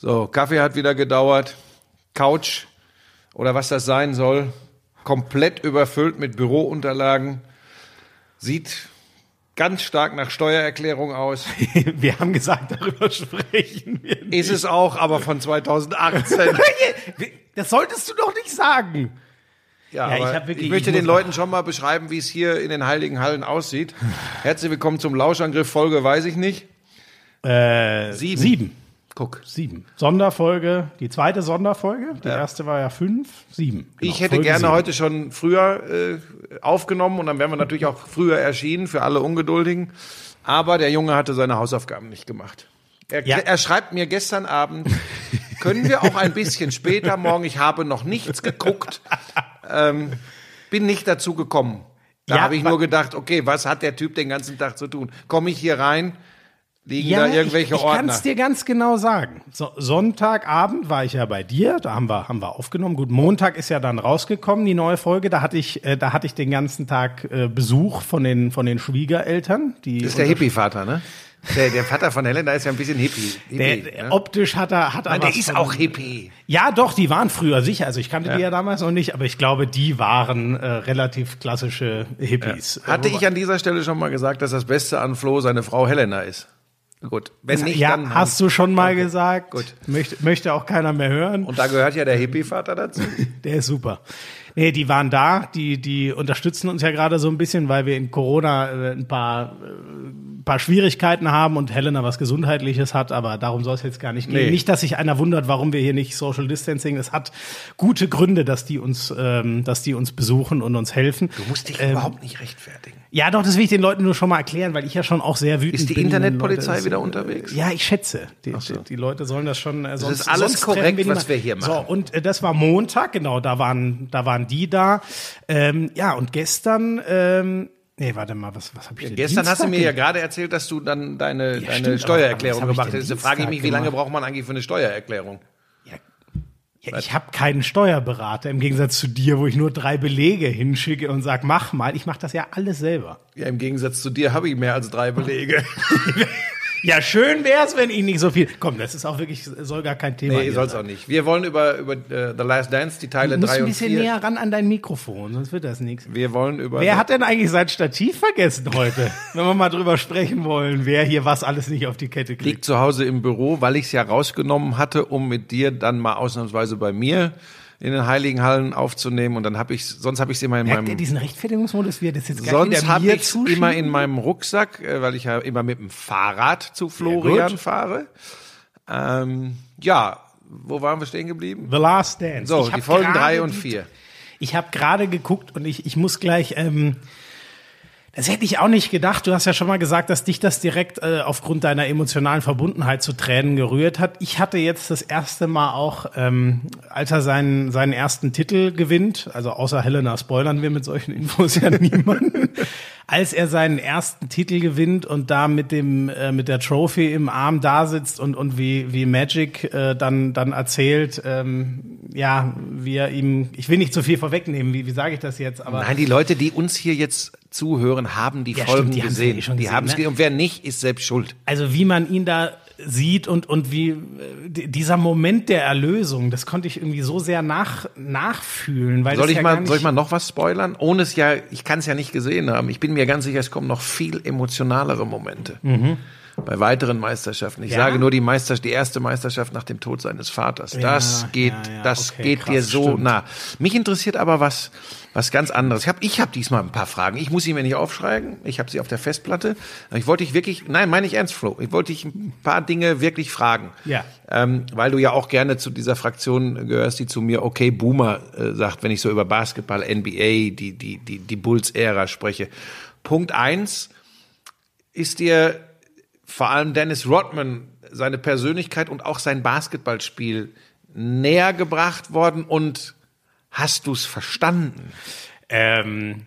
So, Kaffee hat wieder gedauert. Couch oder was das sein soll, komplett überfüllt mit Bürounterlagen. Sieht ganz stark nach Steuererklärung aus. wir haben gesagt, darüber sprechen wir nicht. Ist es auch, aber von 2018. das solltest du doch nicht sagen. Ja, ja ich, wirklich, ich, möchte ich den Leuten schon mal beschreiben, wie es hier in den Heiligen Hallen aussieht. Herzlich willkommen zum Lauschangriff, Folge weiß ich nicht. Äh, sieben. Sieben. Guck. Sieben. Sonderfolge, die zweite Sonderfolge. Die ja. erste war ja fünf, sieben. Genau, ich hätte Folge gerne sieben. heute schon früher äh, aufgenommen und dann wären wir natürlich auch früher erschienen für alle Ungeduldigen. Aber der Junge hatte seine Hausaufgaben nicht gemacht. Er, ja. er schreibt mir gestern Abend, können wir auch ein bisschen später morgen, ich habe noch nichts geguckt, ähm, bin nicht dazu gekommen. Da ja, habe ich nur gedacht, okay, was hat der Typ den ganzen Tag zu tun? Komme ich hier rein, Liegen ja, da irgendwelche ich, ich Ordner? Ich kann es dir ganz genau sagen. So, Sonntagabend war ich ja bei dir, da haben wir, haben wir aufgenommen. Gut, Montag ist ja dann rausgekommen, die neue Folge. Da hatte ich, äh, da hatte ich den ganzen Tag äh, Besuch von den, von den Schwiegereltern. Die das ist der Hippie-Vater, ne? Der, der Vater von Helena ist ja ein bisschen Hippie. Hippie der, ne? Optisch hat er, hat er Nein, der ist auch Hippie. Ja, doch, die waren früher sicher. Also ich kannte ja. die ja damals noch nicht, aber ich glaube, die waren äh, relativ klassische Hippies. Ja. Hatte ich an dieser Stelle schon mal gesagt, dass das Beste an Flo seine Frau Helena ist? Gut, wenn nicht, ja, dann hast du schon mal okay. gesagt. Gut, möchte, möchte auch keiner mehr hören. Und da gehört ja der Hippie-Vater dazu. der ist super. Nee, die waren da, die, die unterstützen uns ja gerade so ein bisschen, weil wir in Corona äh, ein paar, äh, paar Schwierigkeiten haben und Helena was Gesundheitliches hat, aber darum soll es jetzt gar nicht gehen. Nee. Nicht, dass sich einer wundert, warum wir hier nicht Social Distancing. Es hat gute Gründe, dass die uns, ähm, dass die uns besuchen und uns helfen. Du musst dich ähm, überhaupt nicht rechtfertigen. Ja, doch, das will ich den Leuten nur schon mal erklären, weil ich ja schon auch sehr wütend bin. Ist die bin, Internetpolizei Leute, wieder unterwegs? Ja, ich schätze. Die, so. die, die Leute sollen das schon. Äh, sonst, das ist alles korrekt, wir was wir hier machen. So, und äh, das war Montag, genau, da waren, da waren die da. Ähm, ja, und gestern. Ähm, Nee, warte mal, was, was habe ich denn? Gestern Dienstag hast du mir ja gerade erzählt, dass du dann deine, ja, deine stimmt, Steuererklärung gemacht hast. Da frage ich mich, wie lange braucht man eigentlich für eine Steuererklärung? Ja, ich habe keinen Steuerberater im Gegensatz zu dir, wo ich nur drei Belege hinschicke und sag, mach mal. Ich mache das ja alles selber. Ja, im Gegensatz zu dir habe ich mehr als drei Belege. Ja, schön wär's, wenn ich nicht so viel. Komm, das ist auch wirklich, soll gar kein Thema Nee, soll's auch nicht. Wir wollen über, über uh, The Last Dance, die Teile 3 und 4. Du musst ein bisschen näher ran an dein Mikrofon, sonst wird das nichts. Wir wollen über. Wer hat denn eigentlich sein Stativ vergessen heute? wenn wir mal drüber sprechen wollen, wer hier was alles nicht auf die Kette kriegt. Liegt zu Hause im Büro, weil ich's ja rausgenommen hatte, um mit dir dann mal ausnahmsweise bei mir in den Heiligen Hallen aufzunehmen und dann habe ich sonst habe ich sie immer in Merkt meinem ihr diesen Rechtfertigungsmodus wir das jetzt sonst habe ich immer in meinem Rucksack, äh, weil ich ja immer mit dem Fahrrad zu Florian fahre. Ähm, ja, wo waren wir stehen geblieben? The Last Dance. So, die Folgen drei und vier. Ich habe gerade geguckt und ich ich muss gleich ähm, das hätte ich auch nicht gedacht. Du hast ja schon mal gesagt, dass dich das direkt äh, aufgrund deiner emotionalen Verbundenheit zu Tränen gerührt hat. Ich hatte jetzt das erste Mal auch, ähm, als er seinen, seinen ersten Titel gewinnt, also außer Helena spoilern wir mit solchen Infos ja niemanden, als er seinen ersten Titel gewinnt und da mit dem äh, mit der Trophy im Arm da sitzt und und wie wie Magic äh, dann dann erzählt, ähm, ja, wie er ihm, ich will nicht zu viel vorwegnehmen, wie wie sage ich das jetzt, aber nein, die Leute, die uns hier jetzt zuhören, haben die ja, Folgen stimmt, die gesehen. Eh die haben es ne? und wer nicht, ist selbst schuld. Also wie man ihn da sieht und und wie äh, dieser Moment der Erlösung, das konnte ich irgendwie so sehr nach nachfühlen, weil soll ich ja mal soll ich mal noch was spoilern, ohne es ja, ich kann es ja nicht gesehen haben. Ich bin mir ganz sicher, es kommen noch viel emotionalere Momente. Mhm bei weiteren Meisterschaften. Ich ja? sage nur die Meisterschaft, die erste Meisterschaft nach dem Tod seines Vaters. Das ja, geht, ja, das okay, geht krass, dir so stimmt. nah. Mich interessiert aber was, was ganz anderes. Ich habe ich hab diesmal ein paar Fragen. Ich muss sie mir nicht aufschreiben. Ich habe sie auf der Festplatte. Ich wollte dich wirklich, nein, meine ich ernst, Flo. Ich wollte dich ein paar Dinge wirklich fragen. Ja. Ähm, weil du ja auch gerne zu dieser Fraktion gehörst, die zu mir okay Boomer äh, sagt, wenn ich so über Basketball, NBA, die, die, die, die Bulls-Ära spreche. Punkt eins, ist dir vor allem Dennis Rodman seine Persönlichkeit und auch sein Basketballspiel näher gebracht worden und hast du es verstanden? Ähm,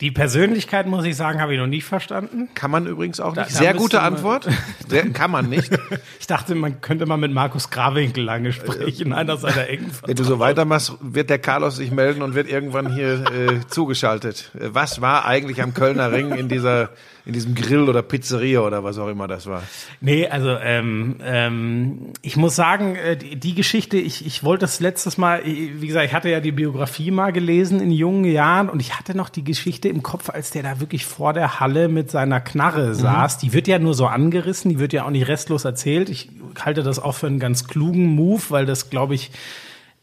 Die Persönlichkeit, muss ich sagen, habe ich noch nicht verstanden. Kann man übrigens auch nicht. da Sehr gute Antwort. Sehr, kann man nicht. Ich dachte, man könnte mal mit Markus Grawinkel lange sprechen, einer seiner engen Wenn du so weitermachst, wird der Carlos sich melden und wird irgendwann hier äh, zugeschaltet. Äh, Was war eigentlich am Kölner Ring in dieser, in diesem Grill oder Pizzeria oder was auch immer das war? Nee, also ähm, ähm, ich muss sagen, äh, die, die Geschichte, ich, ich wollte das letztes Mal, ich- wie gesagt, ich hatte ja die Biografie mal gelesen in jungen Jahren und ich hatte noch die Geschichte im Kopf, als der da wirklich vor der Halle mit seiner Knarre saß. Die wird ja nur so angerissen, die wird ja auch nicht restlos erzählt. Ich halte das auch für einen ganz klugen Move, weil das, glaube ich,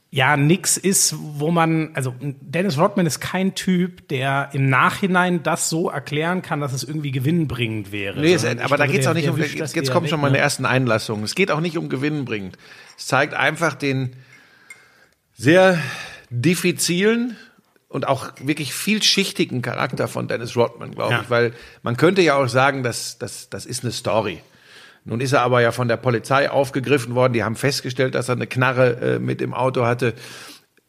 ja nix ist, wo man, also Dennis Rodman ist kein Typ, der im Nachhinein das so erklären kann, dass es irgendwie gewinnbringend wäre. Nee, es, Sondern aber da geht's der- auch nicht um, wischt jetzt, jetzt weg, schon ne? meine ersten Einlassungen. Es geht auch nicht um Gewinn bringend. Es zeigt einfach den sehr diffizilen und auch wirklich vielschichtigen Charakter von Dennis Rodman, glaube Ja. ich, weil man könnte ja auch sagen, dass das, das ist eine Story. Nun ist er aber ja von der Polizei aufgegriffen worden. Die haben festgestellt, dass er eine Knarre äh, mit im Auto hatte.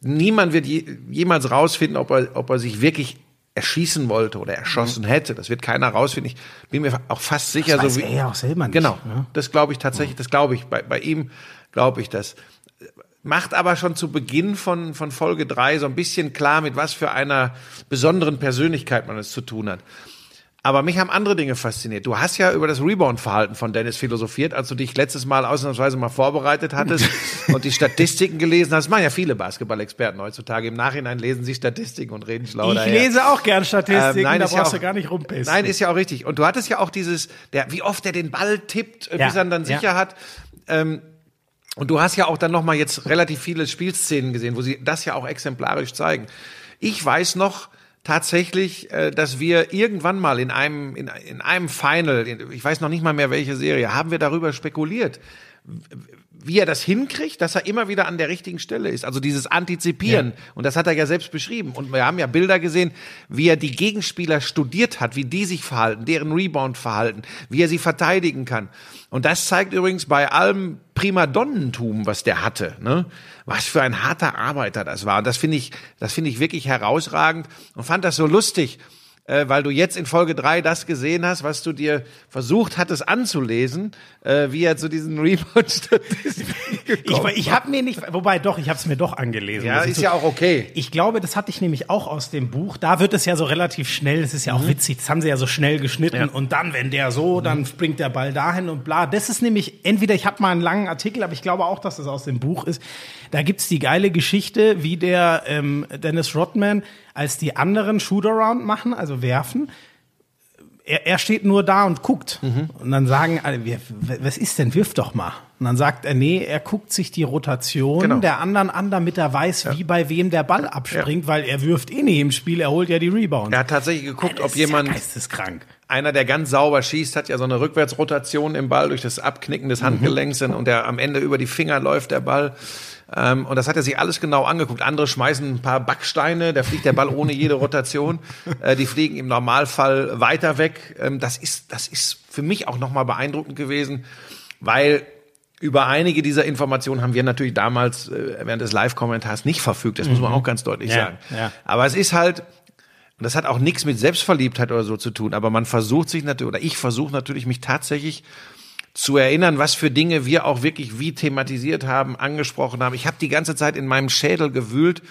Niemand wird je, jemals rausfinden, ob er, ob er sich wirklich erschießen wollte oder erschossen hätte. Das wird keiner rausfinden. Ich bin mir auch fast sicher, Das weiß so wie er ja auch selber nicht, Genau, ne? das glaube ich tatsächlich. Das glaube ich. Bei, bei ihm glaube ich das. Macht aber schon zu Beginn von, von Folge drei so ein bisschen klar, mit was für einer besonderen Persönlichkeit man es zu tun hat. Aber mich haben andere Dinge fasziniert. Du hast ja über das Rebound-Verhalten von Dennis philosophiert, als du dich letztes Mal ausnahmsweise mal vorbereitet hattest und die Statistiken gelesen hast. Das machen ja viele Basketball-Experten heutzutage. Im Nachhinein lesen sie Statistiken und reden schlau Ich daher. lese auch gern Statistiken, Ähm, nein, da ist ja brauchst auch- du gar nicht rumpissen. Nein, ist ja auch richtig. Und du hattest ja auch dieses, der, wie oft er den Ball tippt, äh, Ja, bis er ihn dann ja. sicher hat. Ähm, und du hast ja auch dann noch mal jetzt relativ viele Spielszenen gesehen, wo sie das ja auch exemplarisch zeigen. Ich weiß noch tatsächlich, äh, dass wir irgendwann mal in einem in, in einem Final, in, ich weiß noch nicht mal mehr welche Serie, haben wir darüber spekuliert, wie er das hinkriegt, dass er immer wieder an der richtigen Stelle ist. Also dieses Antizipieren. Und das hat er ja selbst beschrieben. Und wir haben ja Bilder gesehen, wie er die Gegenspieler studiert hat, wie die sich verhalten, deren Rebound-Verhalten, wie er sie verteidigen kann. Und das zeigt übrigens bei allem Primadonnentum, was der hatte, ne? Was für ein harter Arbeiter das war. Und das finde ich, das finde ich wirklich herausragend und fand das so lustig äh, weil du jetzt in Folge drei das gesehen hast, was du dir versucht hattest anzulesen, äh, wie er zu diesen Rebound-Statistiken ich ich habe mir nicht, wobei doch, ich habe es mir doch angelesen. Ja, Das ist so- ja auch okay. Ich glaube, das hatte ich nämlich auch aus dem Buch. Da wird es ja so relativ schnell, das ist ja auch witzig, das haben sie ja so schnell geschnitten Mhm. Ja. und dann, wenn der so, dann springt der Ball dahin und bla. Das ist nämlich, entweder ich habe mal einen langen Artikel, aber ich glaube auch, dass das aus dem Buch ist. Da gibt's die geile Geschichte, wie der ähm, Dennis Rodman, als die anderen Shootaround machen, also werfen, er, er steht nur da und guckt. Mhm. Und dann sagen alle, "Wer- was ist denn, wirf doch mal. Und dann sagt er, nee, er guckt sich die Rotation Genau. der anderen an, damit er weiß, wie bei wem der Ball abspringt, weil er wirft eh nie im Spiel, er holt ja die Rebounds. Er hat tatsächlich geguckt, ob ist jemand, Ja geisteskrank. einer, der ganz sauber schießt, hat ja so eine Rückwärtsrotation im Ball durch das Abknicken Mhm. des Handgelenks und der am Ende über die Finger läuft der Ball. Ähm, und das hat er sich alles genau angeguckt. Andere schmeißen ein paar Backsteine, da fliegt der Ball ohne jede Rotation. Äh, die fliegen im Normalfall weiter weg. Ähm, das ist, das ist für mich auch nochmal beeindruckend gewesen, weil über einige dieser Informationen haben wir natürlich damals äh, während des Live-Kommentars nicht verfügt. Das muss man auch ganz deutlich Mhm. Ja, sagen. ja. Aber es ist halt, und das hat auch nichts mit Selbstverliebtheit oder so zu tun, aber man versucht sich natürlich, oder ich versuche natürlich, mich tatsächlich zu erinnern, was für Dinge wir auch wirklich wie thematisiert haben, angesprochen haben. Ich habe die ganze Zeit in meinem Schädel gewühlt,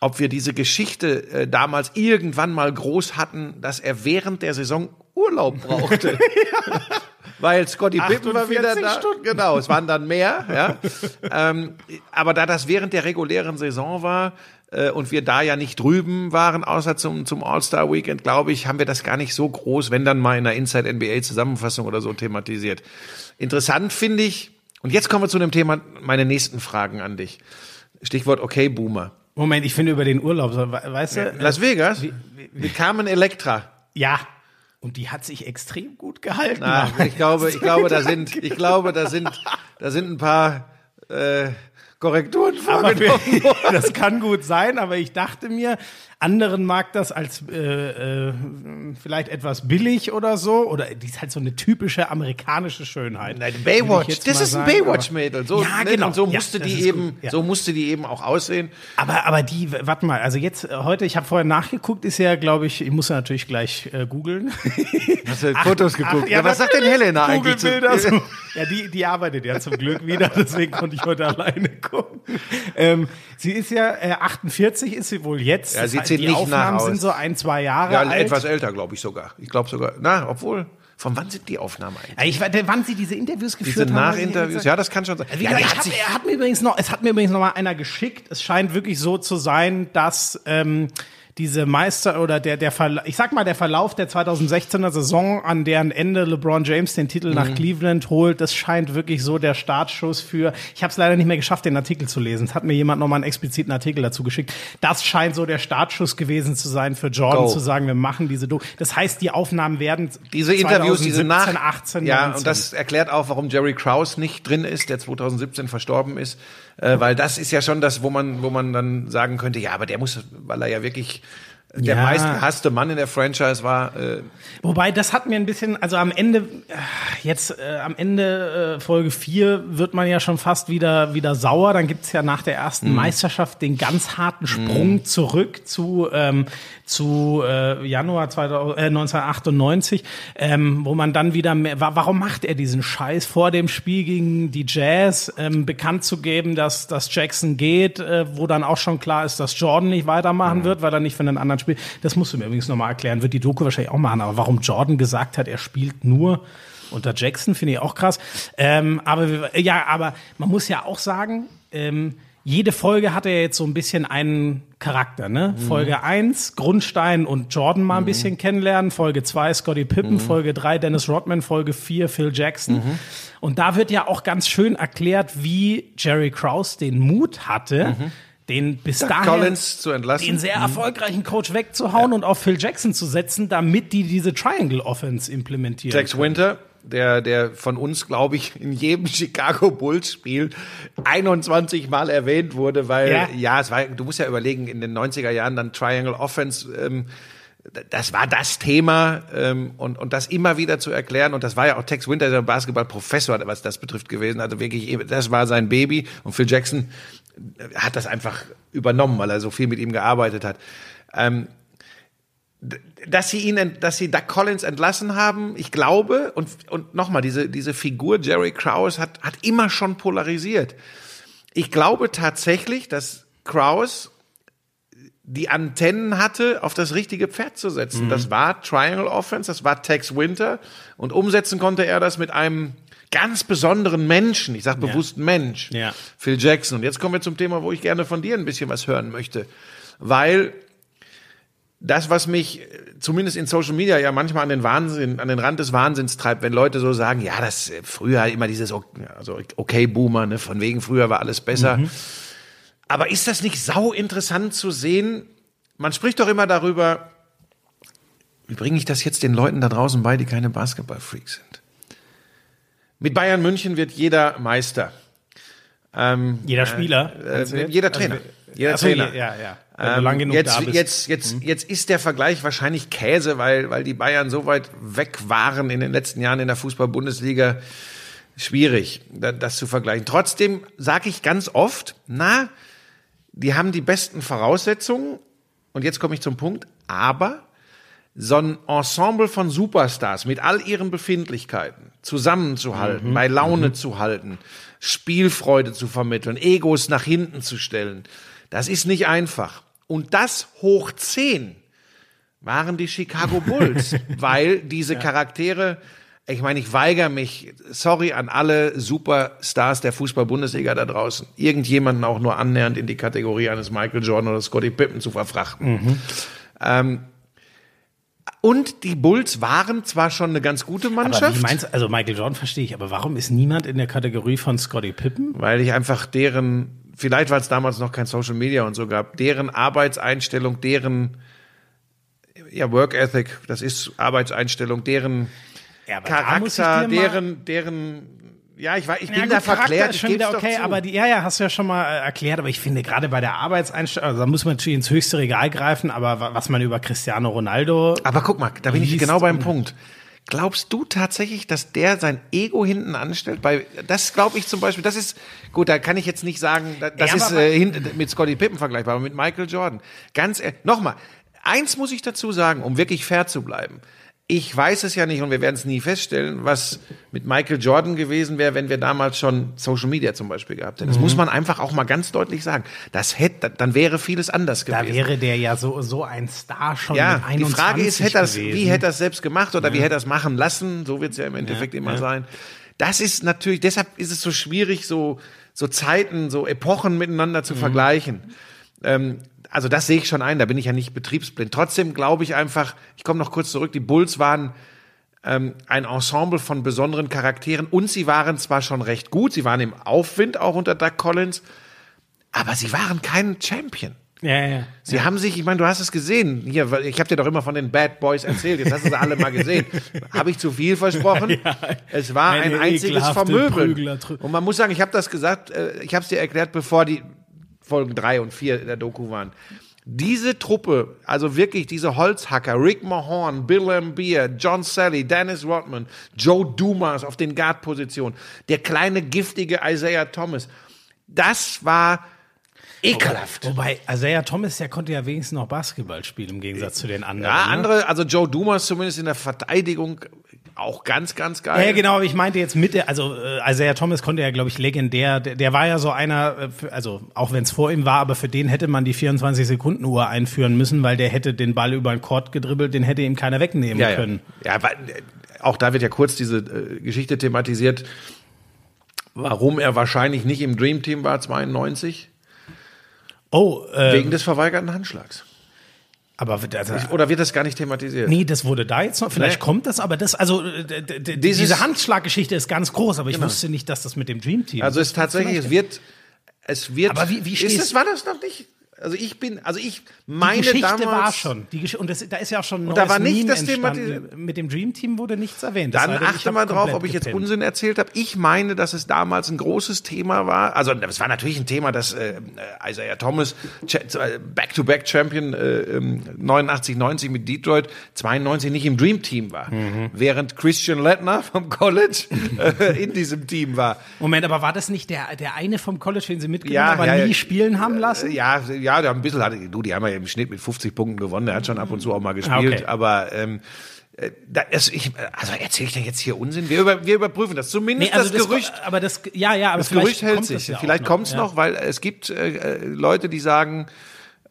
ob wir diese Geschichte äh, damals irgendwann mal groß hatten, dass er während der Saison Urlaub brauchte. Weil Scotty Pippen war wieder 48 da. Stunden. Genau, es waren dann mehr. Ja. ähm, aber da das während der regulären Saison war äh, und wir da ja nicht drüben waren, außer zum, zum All-Star-Weekend, glaube ich, haben wir das gar nicht so groß, wenn dann mal in einer Inside-NBA-Zusammenfassung oder so thematisiert. Interessant finde ich, und jetzt kommen wir zu dem Thema, meine nächsten Fragen an dich. Stichwort Okay, Boomer. Moment, ich finde über den Urlaub, weißt du? Las Vegas, mit Carmen Electra. Ja. Und die hat sich extrem gut gehalten. Na, ich glaube, ich glaube, da sind, ich glaube, da sind, da sind ein paar äh, Korrekturen vorgenommen. das kann gut sein, aber ich dachte mir, anderen mag das als äh, äh, vielleicht etwas billig oder so. Oder die ist halt so eine typische amerikanische Schönheit. Nein, Baywatch, das ist ein Baywatch-Mädel. So, Ja, ne? genau. Und so Ja, musste das die eben, ja. so musste die eben auch aussehen. Aber, aber die, warte mal, also jetzt äh, heute, ich habe vorher nachgeguckt, ist ja, glaube ich, ich muss ja natürlich gleich äh, googeln. Hast du Fotos geguckt? Ach, ja, was sagt denn Helena eigentlich zu? So. Ja, die, die arbeitet ja zum Glück wieder, deswegen konnte ich heute alleine gucken. Ähm, sie ist ja äh, 48, ist sie wohl jetzt. Ja, sie sieht die nicht Aufnahmen nach aus. sind so ein, zwei Jahre Ja, alt. etwas älter, glaube ich sogar. Ich glaube sogar. Na, obwohl, von wann sind die Aufnahmen eigentlich? Ja, Ich, wann sie diese Interviews Diese geführt haben. weiß ich Nachinterviews, ja, das kann schon sein. Wie Ja, gesagt, ich hab, er hat mir übrigens noch, es hat mir übrigens noch mal einer geschickt. Es scheint wirklich so zu sein, dass ähm, diese Meister oder der der Verla ich sag mal der Verlauf der 2016er Saison, an deren Ende LeBron James den Titel Mhm. nach Cleveland holt, das scheint wirklich so der Startschuss für. Ich habe es leider nicht mehr geschafft, den Artikel zu lesen. Es hat mir jemand noch mal einen expliziten Artikel dazu geschickt. Das scheint so der Startschuss gewesen zu sein für Jordan Go. zu sagen, wir machen diese. Do das heißt, die Aufnahmen werden diese Interviews, diese 2017, nach, 18, ja, 19. und das erklärt auch, warum Jerry Krause nicht drin ist, der 2017 verstorben ist, äh, weil das ist ja schon das, wo man, wo man dann sagen könnte, ja, aber der muss, weil er ja wirklich der Ja. meistgehasste Mann in der Franchise war. Äh, Wobei, das hat mir ein bisschen, also am Ende, äh, jetzt äh, am Ende äh, Folge 4 wird man ja schon fast wieder, wieder sauer. Dann gibt's ja nach der ersten Mhm. Meisterschaft den ganz harten Sprung zurück zu, ähm, zu äh, Januar 2000, äh, 1998, ähm, wo man dann wieder mehr, wa warum macht er diesen Scheiß vor dem Spiel gegen die Jazz, ähm, bekannt zu geben, dass, dass Jackson geht, äh, wo dann auch schon klar ist, dass Jordan nicht weitermachen Mhm. wird, weil er nicht für einen anderen spielt. Das musst du mir übrigens nochmal erklären, wird die Doku wahrscheinlich auch machen, aber warum Jordan gesagt hat, er spielt nur unter Jackson, finde ich auch krass. Ähm, aber wir- ja, aber man muss ja auch sagen, ähm, jede Folge hatte ja jetzt so ein bisschen einen Charakter, ne? Folge 1, Grundstein und Jordan mal ein bisschen kennenlernen. Folge 2, Scottie Pippen. Folge 3, Dennis Rodman. Folge 4, Phil Jackson. Und da wird ja auch ganz schön erklärt, wie Jerry Krause den Mut hatte, den bis dahin Collins zu entlassen. den sehr erfolgreichen Coach wegzuhauen und auf Phil Jackson zu setzen, damit die diese Triangle Offense implementieren. Tex Winter, der, der von uns, glaube ich, in jedem Chicago Bulls Spiel 21 Mal erwähnt wurde, weil, Ja. ja, es war, du musst ja überlegen, in den 90er Jahren dann Triangle Offense, ähm, das war das Thema ähm, und, und das immer wieder zu erklären und das war ja auch Tex Winter, der Basketballprofessor, was das betrifft gewesen, also wirklich, das war sein Baby und Phil Jackson hat das einfach übernommen, weil er so viel mit ihm gearbeitet hat. Ähm, dass sie ihn, dass sie Doug Collins entlassen haben, ich glaube, und, und nochmal, diese, diese Figur Jerry Krause hat, hat immer schon polarisiert. Ich glaube tatsächlich, dass Krause die Antennen hatte, auf das richtige Pferd zu setzen. Das war Triangle Offense, das war Tex Winter und umsetzen konnte er das mit einem ganz besonderen Menschen, ich sage bewusst Mensch, Ja. Phil Jackson. Und jetzt kommen wir zum Thema, wo ich gerne von dir ein bisschen was hören möchte, weil das, was mich äh, zumindest in Social Media ja manchmal an den Wahnsinn, an den Rand des Wahnsinns treibt, wenn Leute so sagen, ja, das äh, früher immer dieses, also okay Boomer, ne, von wegen früher war alles besser. Aber ist das nicht sau interessant zu sehen? Man spricht doch immer darüber, wie bringe ich das jetzt den Leuten da draußen bei, die keine Basketballfreaks sind? Mit Bayern München wird jeder Meister. Ähm, Jeder Spieler. äh, du jetzt? jeder Trainer. Jeder Ach so, Trainer. Ja, ja. Wenn du Ähm, lang genug jetzt, da bist. Mhm. jetzt, jetzt, jetzt ist der Vergleich wahrscheinlich Käse, weil, weil die Bayern so weit weg waren in den letzten Jahren in der Fußball-Bundesliga. Schwierig, da- das zu vergleichen. Trotzdem sage ich ganz oft, na, die haben die besten Voraussetzungen. Und jetzt komme ich zum Punkt. Aber so ein Ensemble von Superstars mit all ihren Befindlichkeiten zusammenzuhalten, Mhm. bei Laune zu halten, Spielfreude zu vermitteln, Egos nach hinten zu stellen, das ist nicht einfach. Und das hoch 10 waren die Chicago Bulls, weil diese Charaktere, ich meine, ich weigere mich, sorry an alle Superstars der Fußball-Bundesliga da draußen, irgendjemanden auch nur annähernd in die Kategorie eines Michael Jordan oder Scottie Pippen zu verfrachten. Ähm, und die Bulls waren zwar schon eine ganz gute aber Mannschaft, wie meinst also Michael Jordan verstehe ich, aber warum ist niemand in der Kategorie von Scottie Pippen? weil ich einfach deren, vielleicht war es damals noch kein Social Media und so gab, deren Arbeitseinstellung, deren ja, Work Ethic, das ist Arbeitseinstellung, deren Ja, aber Charakter, deren, deren Ja, ich, war, ich bin Ja, da Charakter verklärt. ist schon wieder okay, aber die, ja, ja, hast du ja schon mal äh, erklärt, aber ich finde gerade bei der Arbeitseinstellung, also da muss man natürlich ins höchste Regal greifen, aber wa- was man über Cristiano Ronaldo, Aber guck mal, da bin ich genau beim und- Punkt. Glaubst du tatsächlich, dass der sein Ego hinten anstellt? Bei, das glaube ich zum Beispiel, das ist, gut, da kann ich jetzt nicht sagen, da- das Ja, ist äh, mit Scottie Pippen vergleichbar, aber mit Michael Jordan. Ganz, nochmal, eins muss ich dazu sagen, um wirklich fair zu bleiben. Ich weiß es ja nicht und wir werden es nie feststellen, was mit Michael Jordan gewesen wäre, wenn wir damals schon Social Media zum Beispiel gehabt hätten. Das Mhm. muss man einfach auch mal ganz deutlich sagen. Das hätte, dann wäre vieles anders da gewesen. wäre der ja so, so ein Star schon Ja, mit die 21 Frage ist, hätte gewesen. wie hätte er es selbst gemacht oder wie hätte er es machen lassen? So wird es ja im Endeffekt immer sein. Das ist natürlich, deshalb ist es so schwierig, so, so Zeiten, so Epochen miteinander Mhm. zu vergleichen. Ähm, also das sehe ich schon ein, da bin ich ja nicht betriebsblind. Trotzdem glaube ich einfach, ich komme noch kurz zurück, die Bulls waren ähm, ein Ensemble von besonderen Charakteren und sie waren zwar schon recht gut, sie waren im Aufwind auch unter Doug Collins, aber sie waren kein Champion. Ja, ja. Sie haben sich, ich meine, du hast es gesehen. Hier, ich habe dir doch immer von den Bad Boys erzählt. Jetzt hast du sie alle mal gesehen. Habe ich zu viel versprochen? es war ein einziges Vermöbeln. Und man muss sagen, ich habe das gesagt, äh, ich habe es dir erklärt, bevor die Folgen drei und vier der Doku waren. Diese Truppe, also wirklich diese Holzhacker, Rick Mahorn, Bill Lambier, John Sally, Dennis Rodman, Joe Dumas auf den Guard-Positionen, der kleine giftige Isaiah Thomas, das war ekelhaft. Wobei, Isaiah Thomas, der konnte ja wenigstens noch Basketball spielen, im Gegensatz zu den anderen. Ja, ne? andere, also Joe Dumas zumindest in der Verteidigung auch ganz, ganz geil. Ja, ja, genau, aber ich meinte jetzt mit der, also äh, Isaiah Thomas konnte ja, glaube ich, legendär, der, der war ja so einer, äh, also auch wenn es vor ihm war, aber für den hätte man die 24-Sekunden-Uhr einführen müssen, weil der hätte den Ball über den Court gedribbelt, den hätte ihm keiner wegnehmen ja, ja. können. ja weil, äh, auch da wird ja kurz diese äh, Geschichte thematisiert, warum er wahrscheinlich nicht im Dream Team war, 92, Oh, äh, wegen des verweigerten Handschlags. Aber also, Oder wird das gar nicht thematisiert? nee, das wurde da jetzt noch, vielleicht Nee. kommt das, aber das, also äh, Dieses- diese Handschlaggeschichte ist ganz groß, aber ich wusste nicht, dass das mit dem Dream Team Also es ist tatsächlich, es wird, es wird. Aber wie- wie ist es, war das noch nicht? Also ich bin, also ich Die meine Geschichte damals. war schon. Die Gesch und das, da ist ja auch schon ein Und da war nicht Meme das Thema. Mit dem Dream Team wurde nichts erwähnt. Es Dann ich achte mal drauf, ob ich jetzt gepennt. Unsinn erzählt habe. Ich meine, dass es damals ein großes Thema war. Also es war natürlich ein Thema, dass äh, Isaiah Thomas Cha- äh, Back-to-Back-Champion äh, ähm, 89, 90 mit Detroit, 92 nicht im Dream Team war, Mhm. während Christian Lettner vom College äh, in diesem Team war. Moment, aber war das nicht der, der eine vom College, den sie mitgenommen Ja, aber ja, nie ja. spielen haben lassen? Äh, Ja, ja, der hat ein bisschen, hatte, du, die haben ja im Schnitt mit 50 Punkten gewonnen. Der hat schon ab und zu auch mal gespielt, Ah, okay. aber ähm, äh, da, es, ich, also erzähle ich da jetzt hier Unsinn? Wir, über, wir überprüfen das. Zumindest Nee, also das Gerücht. aber das, ja, ja, aber Das Gerücht hält sich. das ja Vielleicht kommt es ja. noch, weil es gibt äh, äh, Leute, die sagen,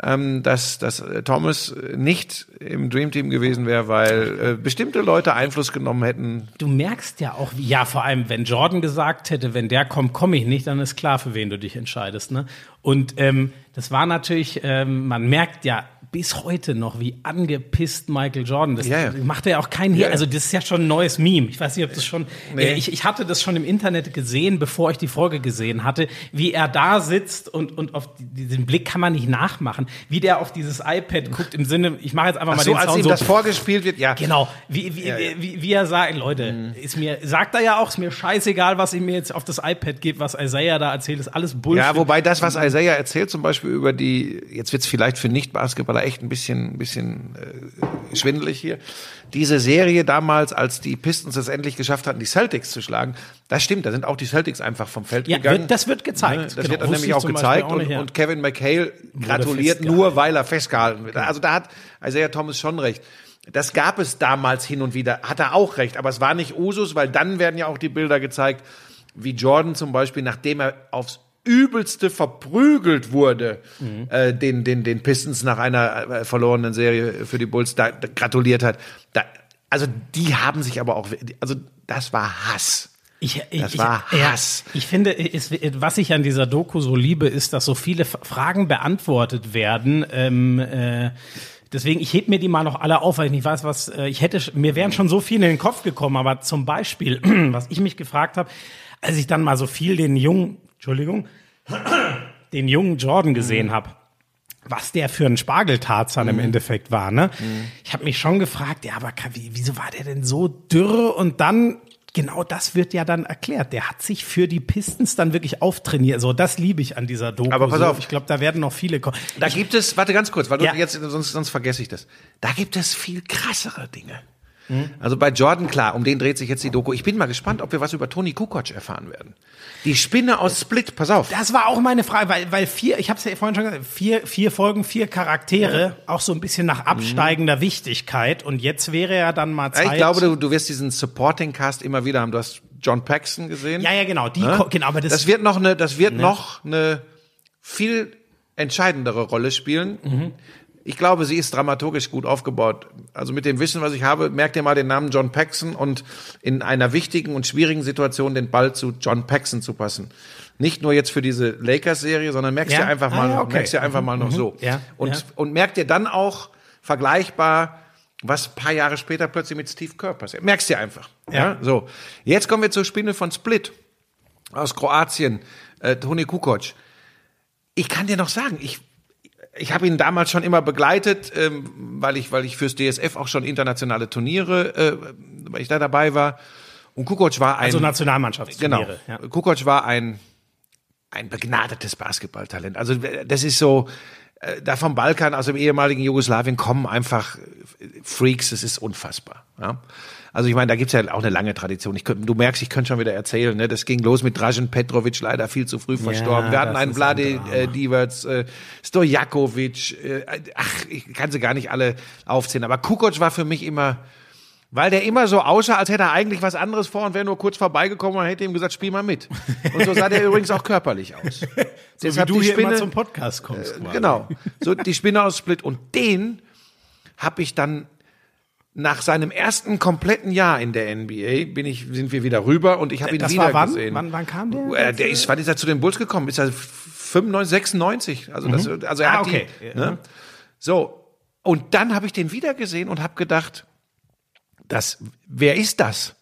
ähm, dass, dass äh, Thomas nicht im Dream Team gewesen wäre, weil äh, bestimmte Leute Einfluss genommen hätten. Du merkst ja auch, ja, vor allem, wenn Jordan gesagt hätte, wenn der kommt, komme ich nicht, dann ist klar, für wen du dich entscheidest. Ne? Und ähm, das war natürlich, ähm, man merkt ja bis heute noch, wie angepisst Michael Jordan. Das ja. macht er auch keinen hier. Ja. Also das ist ja schon ein neues Meme. Ich weiß nicht, ob das schon. Nee. Äh, ich, ich hatte das schon im Internet gesehen, bevor ich die Folge gesehen hatte, wie er da sitzt und und auf die, diesen Blick kann man nicht nachmachen, wie der auf dieses iPad guckt im Sinne. Ich mache jetzt einfach Ach mal so, den als Sound ihm so. das vorgespielt wird, ja. Genau, wie, wie, Ja, ja. wie, wie er sagt, Leute, ist mir, sagt er ja auch, ist mir scheißegal, was ich mir jetzt auf das iPad gebe, was Isaiah da erzählt, ist alles Bullshit. Ja, wobei das, was Isaiah erzählt, zum Beispiel über die, jetzt wird's vielleicht für Echt ein bisschen, bisschen äh, schwindelig hier. Diese Serie damals, als die Pistons es endlich geschafft hatten, die Celtics zu schlagen, das stimmt, da sind auch die Celtics einfach vom Feld Ja, gegangen. wird- das wird gezeigt. Ne, Das Genau, wird dann nämlich ich auch gezeigt auch und, und Kevin McHale gratuliert nur, weil er festgehalten wird. Also da hat Isaiah Thomas schon recht. Das gab es damals hin und wieder, hat er auch recht, aber es war nicht Usus, weil dann werden ja auch die Bilder gezeigt, wie Jordan zum Beispiel, nachdem er aufs übelste verprügelt wurde, äh, den, den, den Pistons nach einer äh, verlorenen Serie für die Bulls da, da gratuliert hat. Da, also die haben sich aber auch, also das war Hass. Ich, ich, Das war ich, Hass. Ja, ich finde, es, was ich an dieser Doku so liebe, ist, dass so viele Fragen beantwortet werden. Ähm, äh, deswegen, ich heb mir die mal noch alle auf, weil ich nicht weiß, was äh, ich hätte. Mir wären schon so viele in den Kopf gekommen, aber zum Beispiel, was ich mich gefragt habe, als ich dann mal so viel den jungen, Entschuldigung, den jungen Jordan gesehen habe was der für ein Spargeltarzan im Endeffekt war, ne? Ich habe mich schon gefragt, ja, aber wieso war der denn so dürre und dann genau das wird ja dann erklärt. Der hat sich für die Pistons dann wirklich auftrainiert. So, das liebe ich an dieser Doku. Aber pass so, auf. Ich glaube, da werden noch viele kommen. Da gibt es, warte ganz kurz, weil du Ja. jetzt, sonst, sonst vergesse ich das. Da gibt es viel krassere Dinge. Also bei Jordan, klar, um den dreht sich jetzt die Doku. Ich bin mal gespannt, ob wir was über Toni Kukoc erfahren werden. Die Spinne aus Split, pass auf. Das war auch meine Frage, weil, weil vier, ich habe es ja vorhin schon gesagt, vier, vier Folgen, vier Charaktere, auch so ein bisschen nach absteigender Wichtigkeit. Und jetzt wäre ja dann mal Zeit. ich glaube, du, du wirst diesen Supporting Cast immer wieder haben. Du hast John Paxton gesehen. ja, ja, genau, die, Ne? genau, aber das, das wird noch eine, das wird noch eine viel entscheidendere Rolle spielen. Mhm. Ich glaube, sie ist dramaturgisch gut aufgebaut. Also mit dem Wissen, was ich habe, merkt ihr mal den Namen John Paxson und in einer wichtigen und schwierigen Situation den Ball zu John Paxson zu passen. Nicht nur jetzt für diese Lakers-Serie, sondern merkst Ja? dir einfach Ah, mal, ja, okay. merkst dir einfach mal noch so. Ja, Und, ja. und merkt dir dann auch vergleichbar, was ein paar Jahre später plötzlich mit Steve Kerr passiert. Merkst dir einfach. Ja. Ja. So. Jetzt kommen wir zur Spinne von Split aus Kroatien, äh, Toni Kukoc. Ich kann dir noch sagen, ich, ich habe ihn damals schon immer begleitet, ähm, weil ich, weil ich fürs DSF auch schon internationale Turniere, äh, weil ich da dabei war. Und Kukoc war ein, also genau, Nationalmannschaftsturniere. Ja. Kukoc war ein, ein begnadetes Basketballtalent. Also das ist so, äh, da vom Balkan, aus dem ehemaligen Jugoslawien kommen einfach äh, Freaks, das ist unfassbar. Ja? Also ich meine, da gibt's ja auch eine lange Tradition. Ich könnt, du merkst, ich könnte schon wieder erzählen, ne? das ging los mit Dražen Petrovic, leider viel zu früh verstorben. Wir hatten einen Vlade ein äh, Divac, äh, Stojakovic, äh, ach, ich kann sie gar nicht alle aufzählen. Aber Kukoc war für mich immer, weil der immer so aussah, als hätte er eigentlich was anderes vor und wäre nur kurz vorbeigekommen und hätte ihm gesagt, spiel mal mit. Und so sah der übrigens auch körperlich aus. So wie du hier immer zum Podcast kommst. quasi. Genau. So die Spinne aus Split. Und den habe ich dann nach seinem ersten kompletten Jahr in der NBA bin ich, sind wir wieder rüber und ich habe ihn Das wieder war wann? gesehen. Wann- wann kam der? Äh, Der ist, wann ist er zu den Bulls gekommen? Ist er 95, 96? Also, das, also er Ah, hat okay. die, ne? So. Und dann habe ich den wieder gesehen und habe gedacht, das, wer ist das?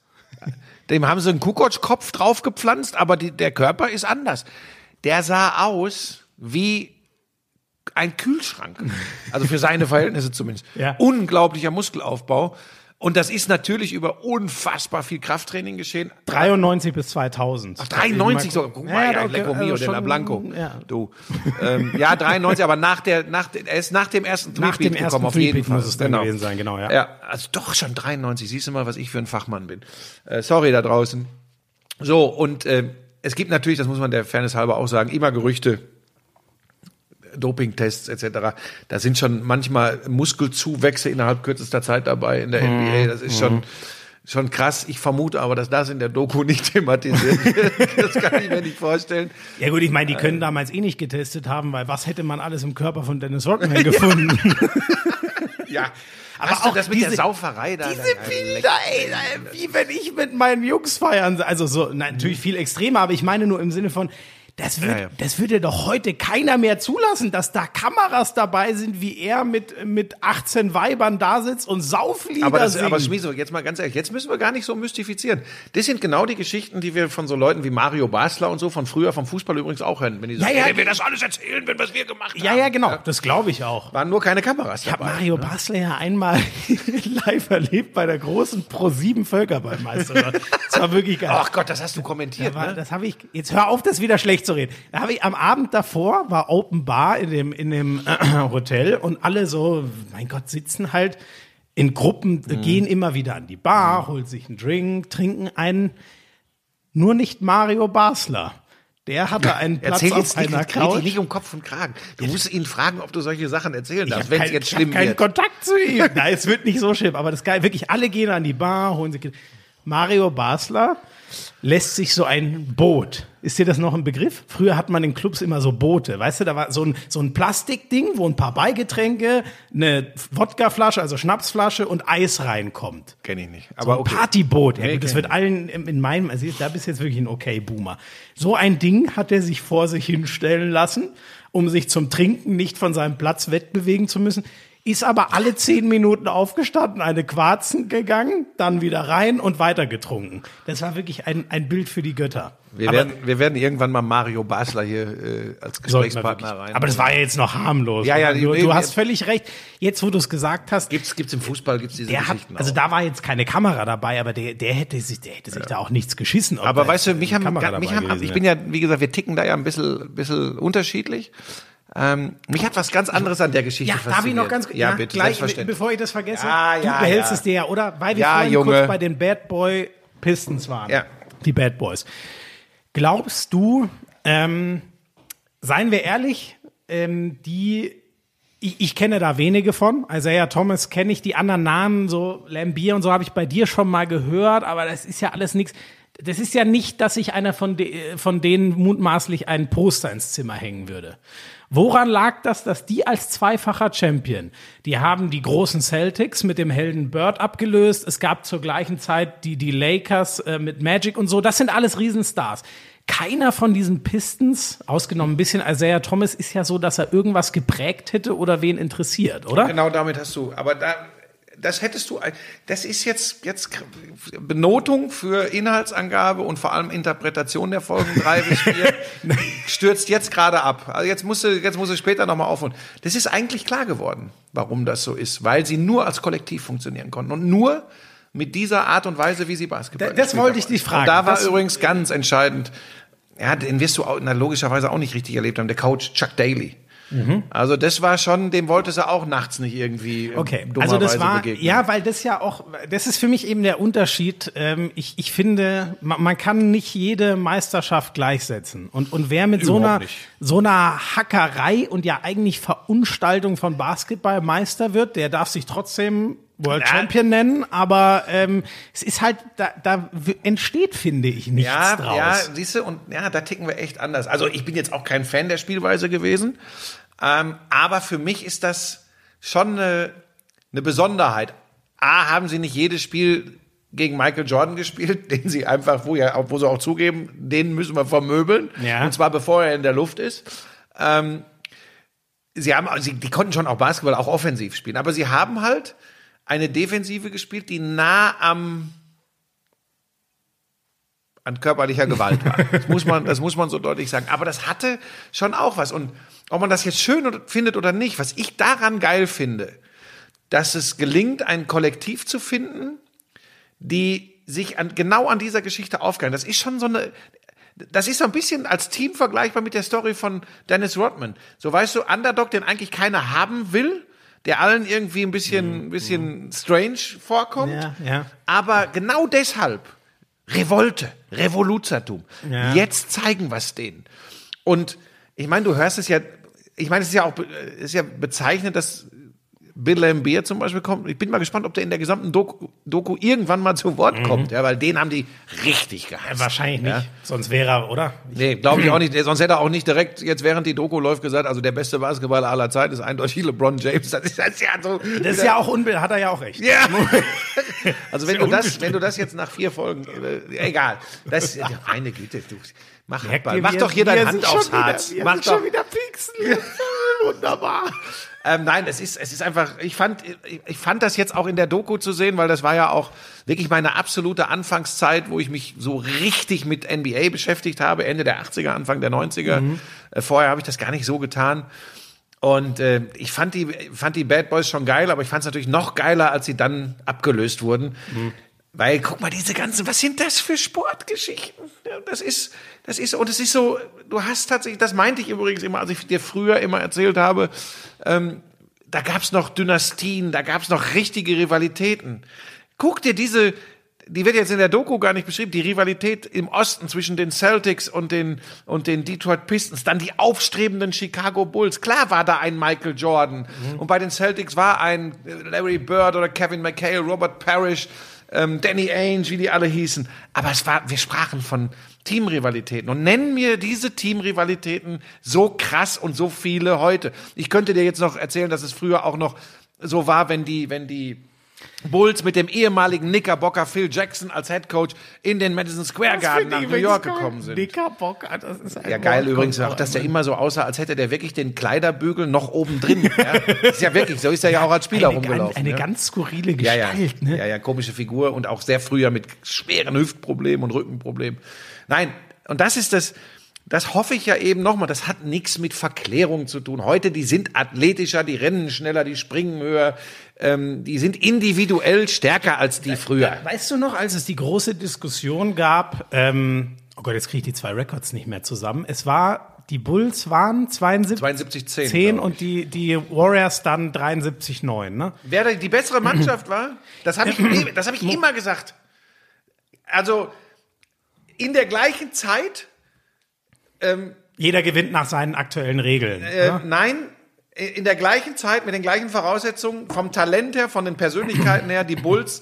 Dem haben sie einen Kukoc-Kopf draufgepflanzt, aber die, der Körper ist anders. Der sah aus wie ein Kühlschrank. Also für seine Verhältnisse zumindest. Ja. Unglaublicher Muskelaufbau. Und das ist natürlich über unfassbar viel Krafttraining geschehen. 93 bis 2000. Ach, 93 sogar. Guck mal, Ja, ja, Lecco also Mio, la schon, Blanco. ja. Du. Ähm, ja, 93, aber nach der, nach, er ist nach dem ersten Nach dem ersten gekommen, auf jeden Fall. muss es dann gewesen sein, genau, ja. Ja, also doch schon 93. Siehst du mal, was ich für ein Fachmann bin. Äh, sorry da draußen. So, und äh, es gibt natürlich, das muss man der Fairness halber auch sagen, immer Gerüchte, Dopingtests etc. Da sind schon manchmal Muskelzuwächse innerhalb kürzester Zeit dabei in der Mhm. NBA. Das ist schon schon krass. Ich vermute aber, dass das in der Doku nicht thematisiert wird. Das kann ich mir nicht vorstellen. Ja gut, ich meine, die können damals eh nicht getestet haben, weil was hätte man alles im Körper von Dennis Rodman gefunden? Ja, Aber Hast du auch das mit der diese- Sauferei da? Diese Bilder, ey, ey, wie wenn ich mit meinen Jungs feiern. Also so, na, natürlich viel extremer, aber ich meine nur im Sinne von, das, wird, Ja, ja. das würde doch heute keiner mehr zulassen, dass da Kameras dabei sind, wie er mit, mit 18 Weibern da sitzt und Sauflieder Aber, das, singt. aber Schmieso, jetzt mal ganz ehrlich, jetzt müssen wir gar nicht so mystifizieren. Das sind genau die Geschichten, die wir von so Leuten wie Mario Basler und so von früher vom Fußball übrigens auch hören. Wenn die sagen, ja, ey, wir das alles erzählen, wenn was wir gemacht haben. ja, ja, genau, das glaube ich auch. Waren nur keine Kameras Ich habe dabei. Mario Basler ja einmal live erlebt bei der großen Pro7 Völkerballmeisterschaft. Das war wirklich geil. Ach Gott, das hast du kommentiert, Da war, ne? Das habe ich. Jetzt hör auf, das wieder schlecht zu reden. Da habe ich am Abend davor war Open Bar in dem in dem äh, Hotel und alle so, mein Gott, sitzen halt in Gruppen, Mhm. gehen immer wieder an die Bar, holt sich einen Drink, trinken einen. Nur nicht Mario Basler. Der hatte einen Platz Erzähl auf jetzt nicht, einer red dich Couch. nicht um Kopf und Kragen. Du musst ihn fragen, ob du solche Sachen erzählen Ich darfst, wenn es kein- jetzt ich schlimm keinen wird. Kontakt zu ihm. Nein, es wird nicht so schlimm, aber das geil, wirklich alle gehen an die Bar, holen sich Mario Basler lässt sich so ein Boot. Ist dir das noch ein Begriff? Früher hat man in Clubs immer so Boote, weißt du, da war so ein so ein Plastikding, wo ein paar Beigetränke, eine Wodkaflasche, also Schnapsflasche und Eis reinkommt. Kenn ich nicht. Aber Aber ein okay. Partyboot. Ja, Nee, gut, das wird allen in in meinem, also da bist du jetzt wirklich ein okay Boomer. So ein Ding hat er sich vor sich hinstellen lassen, um sich zum Trinken nicht von seinem Platz wegbewegen zu müssen. Ist aber alle zehn Minuten aufgestanden, eine Quarzen gegangen, dann wieder rein und weiter getrunken. Das war wirklich ein, ein Bild für die Götter. Wir, aber, werden, wir werden irgendwann mal Mario Basler hier äh, als Gesprächspartner rein. Aber das war ja jetzt noch harmlos. Ja, ja, du, du hast völlig recht. Jetzt, wo du es gesagt hast. Gibt's, gibt's im Fußball, gibt's diese der hat, Also da war jetzt keine Kamera dabei, aber der, der hätte sich, der hätte sich ja. da auch nichts geschissen. Aber weißt du, mich haben, mich haben, ich bin ja, wie gesagt, wir ticken da ja ein bisschen, bisschen unterschiedlich. Ähm, mich hat was ganz anderes an der Geschichte ja, Darf ich noch ganz ja, bitte, gleich, bevor ich das vergesse? Ja, ja, du behältst ja. es dir ja, oder? Weil wir ja, vorhin Junge. kurz bei den Bad Boy Pistons waren. Ja. Die Bad Boys. Glaubst du, ähm, seien wir ehrlich, ähm, die ich, ich kenne da wenige von. Isaiah Thomas kenne ich, die anderen Namen, so Lambier und so habe ich bei dir schon mal gehört, aber das ist ja alles nichts. Das ist ja nicht, dass sich einer von, de, von denen mutmaßlich ein Poster ins Zimmer hängen würde. Woran lag das, dass die als zweifacher Champion, die haben die großen Celtics mit dem Helden Bird abgelöst. Es gab zur gleichen Zeit die, die Lakers äh, mit Magic und so. Das sind alles Riesenstars. Keiner von diesen Pistons, ausgenommen ein bisschen Isaiah Thomas, ist ja so, dass er irgendwas geprägt hätte oder wen interessiert, oder? Genau damit hast du. Aber da, das hättest du, das ist jetzt, jetzt Benotung für Inhaltsangabe und vor allem Interpretation der Folgen drei bis vier stürzt jetzt gerade ab. Also jetzt musst du, jetzt musst du später nochmal aufholen. Das ist eigentlich klar geworden, warum das so ist, weil sie nur als Kollektiv funktionieren konnten und nur mit dieser Art und Weise, wie sie Basketball Das, das wollte ich dich fragen. Und da war das übrigens ganz entscheidend, ja, den wirst du auch, na, logischerweise auch nicht richtig erlebt haben, der Coach Chuck Daly. Mhm. Also das war schon, dem wollte sie auch nachts nicht irgendwie okay. Also das war begegnen. ja, weil das ja auch, das ist für mich eben der Unterschied. Ähm, ich, ich finde, man, man kann nicht jede Meisterschaft gleichsetzen und und wer mit so einer nicht. so einer Hackerei und ja eigentlich Verunstaltung von Basketball Meister wird, der darf sich trotzdem World Ja. Champion nennen, aber ähm, es ist halt, da, da entsteht, finde ich, nichts ja, draus. Ja, siehst du, und ja, da ticken wir echt anders. Also ich bin jetzt auch kein Fan der Spielweise gewesen, ähm, aber für mich ist das schon eine, eine Besonderheit. A, haben sie nicht jedes Spiel gegen Michael Jordan gespielt, den sie einfach, wo, ja, wo sie auch zugeben, den müssen wir vermöbeln. Ja. Und zwar bevor er in der Luft ist. Ähm, sie haben, sie, die konnten schon auch Basketball, auch offensiv spielen, aber sie haben halt eine Defensive gespielt, die nah am an körperlicher Gewalt war. Das muss man, das muss man so deutlich sagen. Aber das hatte schon auch was. Und ob man das jetzt schön findet oder nicht, was ich daran geil finde, dass es gelingt, ein Kollektiv zu finden, die sich an, genau an dieser Geschichte aufgeilen. Das ist schon so eine, das ist so ein bisschen als Team vergleichbar mit der Story von Dennis Rodman. So weißt du, Underdog, den eigentlich keiner haben will, der allen irgendwie ein bisschen, ein bisschen strange vorkommt. Ja, ja. Aber genau deshalb Revolte, Revoluzertum. Ja. Jetzt zeigen wir es denen. Und ich meine, du hörst es ja, ich meine, es ist ja auch, es ist ja bezeichnend, dass Bill Lambier zum Beispiel kommt. Ich bin mal gespannt, ob der in der gesamten Doku, Doku irgendwann mal zu Wort kommt, ja, weil den haben die richtig gehasst. Mhm. Wahrscheinlich nicht. Ja. Sonst wäre er, oder? Nee, glaube ich auch nicht. Sonst hätte er auch nicht direkt jetzt während die Doku läuft gesagt, also der beste Basketballer aller Zeit ist eindeutig LeBron James. Das ist, das ist ja so. Das ist ja auch unbild, hat er ja auch recht. Ja. Also wenn du das, wenn du das jetzt nach vier Folgen, äh, egal. Das, ja, meine Güte, du, mach, mach doch er- hier er deine Hand aufs Harz. Mach doch. schon wieder pieksen. Wunderbar. Ähm, nein, es ist, es ist einfach, ich fand, ich fand das jetzt auch in der Doku zu sehen, weil das war ja auch wirklich meine absolute Anfangszeit, wo ich mich so richtig mit NBA beschäftigt habe, Ende der 80er, Anfang der 90er. Äh, vorher habe ich das gar nicht so getan. Und äh, ich fand die, fand die Bad Boys schon geil, aber ich fand es natürlich noch geiler, als sie dann abgelöst wurden. Weil, guck mal, diese ganzen, was sind das für Sportgeschichten? Das ist, das ist, und es ist so, du hast tatsächlich, das meinte ich übrigens immer, als ich dir früher immer erzählt habe, ähm, da gab's noch Dynastien, da gab's noch richtige Rivalitäten. Guck dir diese, die wird jetzt in der Doku gar nicht beschrieben, die Rivalität im Osten zwischen den Celtics und den, und den Detroit Pistons, dann die aufstrebenden Chicago Bulls. Klar war da ein Michael Jordan und bei den Celtics war ein Larry Bird oder Kevin McHale, Robert Parrish, ähm, Danny Ainge, wie die alle hießen. Aber es war, wir sprachen von Teamrivalitäten und nennen mir diese Teamrivalitäten so krass und so viele heute. Ich könnte dir jetzt noch erzählen, dass es früher auch noch so war, wenn die, wenn die Bulls mit dem ehemaligen Knickerbocker Phil Jackson als Head Coach in den Madison Square Garden nach New York gekommen sind. Knickerbocker, das ist ein Ja, geil Wort, übrigens auch, dass der immer. so aussah, als hätte der wirklich den Kleiderbügel noch oben drin. Ja? Ist ja wirklich, so ist er ja auch als Spieler eine, rumgelaufen. eine ja? ganz skurrile Gestalt, ja. ne? ja, ja, komische Figur und auch sehr früher mit schweren Hüftproblemen und Rückenproblemen. Nein, und das ist das, das hoffe ich ja eben nochmal, das hat nichts mit Verklärung zu tun. Heute, die sind athletischer, die rennen schneller, die springen höher, ähm, die sind individuell stärker als die früher. Weißt du noch, als es die große Diskussion gab, ähm, oh Gott, jetzt kriege ich die zwei Records nicht mehr zusammen. Es war, die Bulls waren 72, 72, 10. 10 glaub ich. und die, die Warriors dann 73, 9, ne? Wer da die bessere Mannschaft war, das habe ich, das hab ich immer gesagt. Also in der gleichen Zeit, ähm, Jeder gewinnt nach seinen aktuellen Regeln. äh, ne? nein, in der gleichen Zeit mit den gleichen Voraussetzungen, vom Talent her, von den Persönlichkeiten her, die Bulls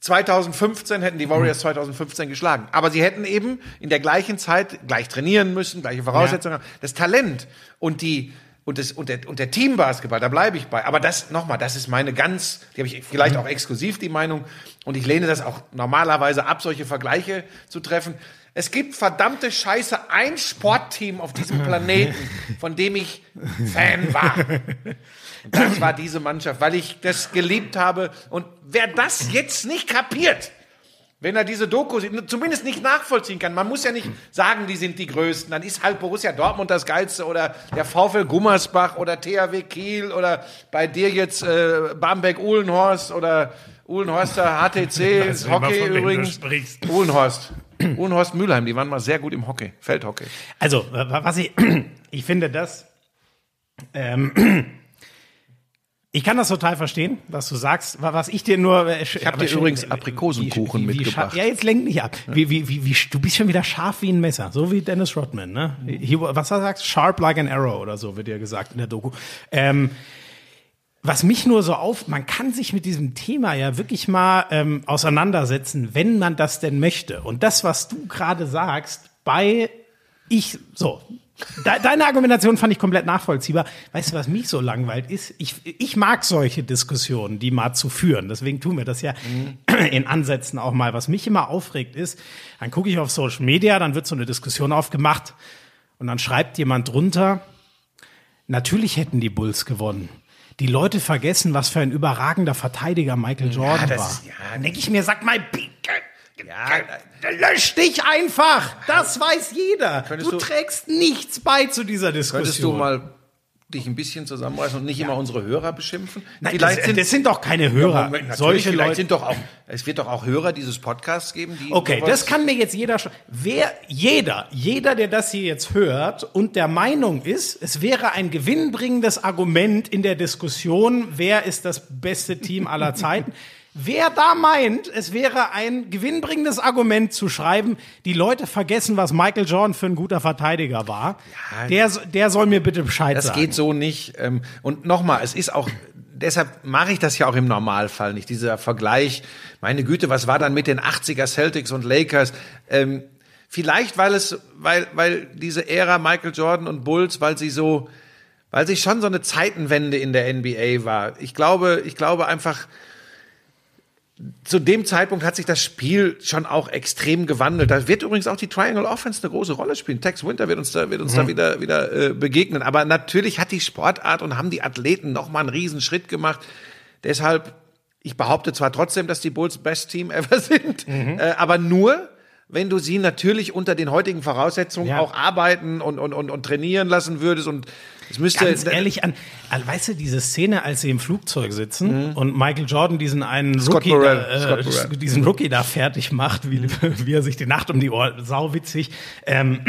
2015 hätten die Warriors 2015 geschlagen. Aber sie hätten eben in der gleichen Zeit gleich trainieren müssen, gleiche Voraussetzungen. haben. Das Talent und die und, das, und, der, und der Teambasketball, da bleibe ich bei. Aber das, nochmal, das ist meine ganz, die habe ich vielleicht auch exklusiv die Meinung und ich lehne das auch normalerweise ab, solche Vergleiche zu treffen. Es gibt verdammte Scheiße ein Sportteam auf diesem Planeten, von dem ich Fan war. Das war diese Mannschaft, weil ich das geliebt habe. Und wer das jetzt nicht kapiert, wenn er diese Doku sieht, zumindest nicht nachvollziehen kann, man muss ja nicht sagen, die sind die Größten, dann ist halt Borussia Dortmund das Geilste oder der VfL Gummersbach oder THW Kiel oder bei dir jetzt äh, Bamberg-Uhlenhorst oder Uhlenhorster HTC, Hockey übrigens. sprichst. Uhlenhorst. Uhlenhorst Mülheim, die waren mal sehr gut im Hockey, Feldhockey. Also, wa- was ich, ich finde das, ähm, ich kann das total verstehen, was du sagst. Wa- Was ich dir nur, ich hab dir übrigens Aprikosenkuchen mitgebracht. Ja, jetzt lenk nicht ab. Wie, wie, wie, wie, du bist schon wieder scharf wie ein Messer, so wie Dennis Rodman, ne? He, was er sagt, sharp like an arrow oder so wird ja gesagt in der Doku. Ähm, was mich nur so auf, man kann sich mit diesem Thema ja wirklich mal ähm, auseinandersetzen, wenn man das denn möchte. Und das, was du gerade sagst, bei ich, so, de, deine Argumentation fand ich komplett nachvollziehbar. Weißt du, was mich so langweilt ist? Ich, ich mag solche Diskussionen, die mal zu führen. Deswegen tun wir das ja in Ansätzen auch mal. Was mich immer aufregt ist, dann gucke ich auf Social Media, dann wird so eine Diskussion aufgemacht und dann schreibt jemand drunter, Natürlich hätten die Bulls gewonnen. Die Leute vergessen, was für ein überragender Verteidiger Michael Jordan das war. ist- ja, denke ich mir, sag mal, bitte, Ja, lösch dich einfach. Das weiß jeder. Du du- trägst nichts bei zu dieser Diskussion. Könntest du mal dich ein bisschen zusammenreißen und nicht immer unsere Hörer beschimpfen? Nein, das, das sind doch keine Hörer. Moment, natürlich, Solche vielleicht Leute. sind doch auch, es wird doch auch Hörer dieses Podcasts geben, die Okay, das kann mir jetzt jeder schon. Wer, jeder, jeder, der das hier jetzt hört und der Meinung ist, es wäre ein gewinnbringendes Argument in der Diskussion, wer ist das beste Team aller Zeiten. Wer da meint, es wäre ein gewinnbringendes Argument zu schreiben, die Leute vergessen, was Michael Jordan für ein guter Verteidiger war, der, der soll mir bitte Bescheid Das sagen. geht so nicht. Ähm, Und nochmal, es ist auch, deshalb mache ich das ja auch im Normalfall nicht. Dieser Vergleich, meine Güte, was war dann mit den 80er Celtics und Lakers? Ähm, Vielleicht, weil es, weil, weil diese Ära Michael Jordan und Bulls, weil sie so, weil sie schon so eine Zeitenwende in der NBA war. Ich glaube, ich glaube einfach, zu dem Zeitpunkt hat sich das Spiel schon auch extrem gewandelt. Da wird übrigens auch die Triangle Offense eine große Rolle spielen. Tex Winter wird uns da, wird uns da wieder, wieder äh, begegnen. Aber natürlich hat die Sportart und haben die Athleten noch mal einen riesen Schritt gemacht. Deshalb, ich behaupte zwar trotzdem, dass die Bulls Best Team ever sind, äh, aber nur, wenn du sie natürlich unter den heutigen Voraussetzungen Ja. auch arbeiten und, und, und, und trainieren lassen würdest und es müsste Ganz ehrlich, an, an, weißt du, diese Szene, als sie im Flugzeug sitzen und Michael Jordan diesen einen Scott Rookie, da, äh, diesen Rookie da fertig macht, wie, wie er sich die Nacht um die Ohren, sauwitzig. Ähm,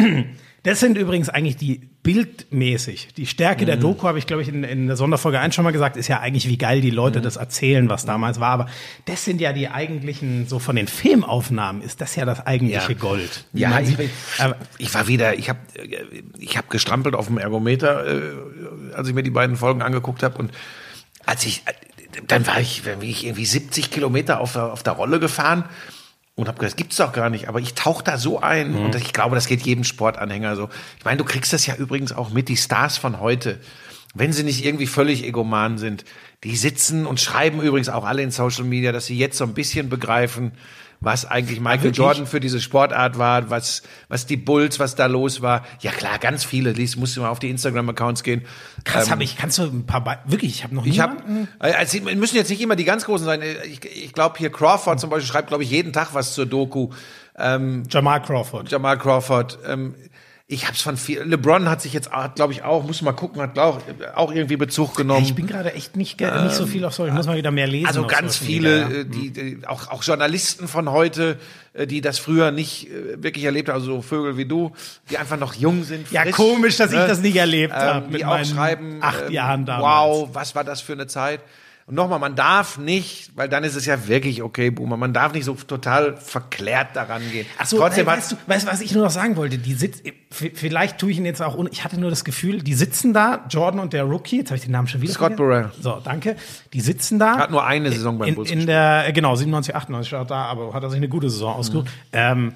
das sind übrigens eigentlich die bildmäßig. Die Stärke der Doku, habe ich, glaube ich, in, in der Sonderfolge 1 schon mal gesagt, ist ja eigentlich, wie geil die Leute das erzählen, was damals war. Aber das sind ja die eigentlichen, so von den Filmaufnahmen ist das ja das eigentliche Ja. Gold. Ja, Man ich, ich war wieder, ich habe ich hab gestrampelt auf dem Ergometer, äh, als ich mir die beiden Folgen angeguckt habe. Und als ich, dann war ich, bin ich irgendwie 70 Kilometer auf, auf der Rolle gefahren und habe gesagt, das gibt's doch gar nicht. Aber ich tauche da so ein und ich glaube, das geht jedem Sportanhänger so. Ich meine, du kriegst das ja übrigens auch mit, die Stars von heute. wenn sie nicht irgendwie völlig egoman sind, die sitzen und schreiben übrigens auch alle in Social Media, dass sie jetzt so ein bisschen begreifen, was eigentlich Michael wirklich? Jordan für diese Sportart war, was, was die Bulls, was da los war. Ja klar, ganz viele. Lies, musst du mal auf die Instagram-Accounts gehen. Krass, Ähm, habe ich, kannst du ein paar, Be wirklich, ich habe noch ich niemanden. habe, also müssen jetzt nicht immer die ganz großen sein. Ich, ich glaube hier Crawford zum Beispiel schreibt, glaube ich, jeden Tag was zur Doku. Jamal Crawford. Jamal Crawford. Ähm, ich habe es von viel. LeBron hat sich jetzt, glaube ich, auch, muss mal gucken, hat auch, auch irgendwie Bezug genommen. Ich bin gerade echt nicht, ge- nicht so viel auf Social, ich muss mal wieder mehr lesen. Also ganz viele, Media, ja. äh, die, die auch, auch Journalisten von heute, äh, die das früher nicht äh, wirklich erlebt haben, also so Vögel wie du, die einfach noch jung sind. Ja, frisch, komisch, dass ich ne? das nicht erlebt ähm, habe. die auch schreiben, acht ähm, Jahren damals. wow, was war das für eine Zeit? Und nochmal, man darf nicht, weil dann ist es ja wirklich okay, Boomer, man darf nicht so total verklärt daran gehen. Ach so, Trotzdem nein, hat, weißt du, weißt, du, was ich nur noch sagen wollte? Die sitzt, vielleicht tue ich ihn jetzt auch, un- ich hatte nur das Gefühl, die sitzen da, Jordan und der Rookie, jetzt habe ich den Namen schon wieder. Scott. Burrell. So, danke. Die sitzen da. hat nur eine Saison beim in, Bulls in der, äh, genau, 97, 98 war er da, aber hat er sich eine gute Saison ausgesucht. Ähm,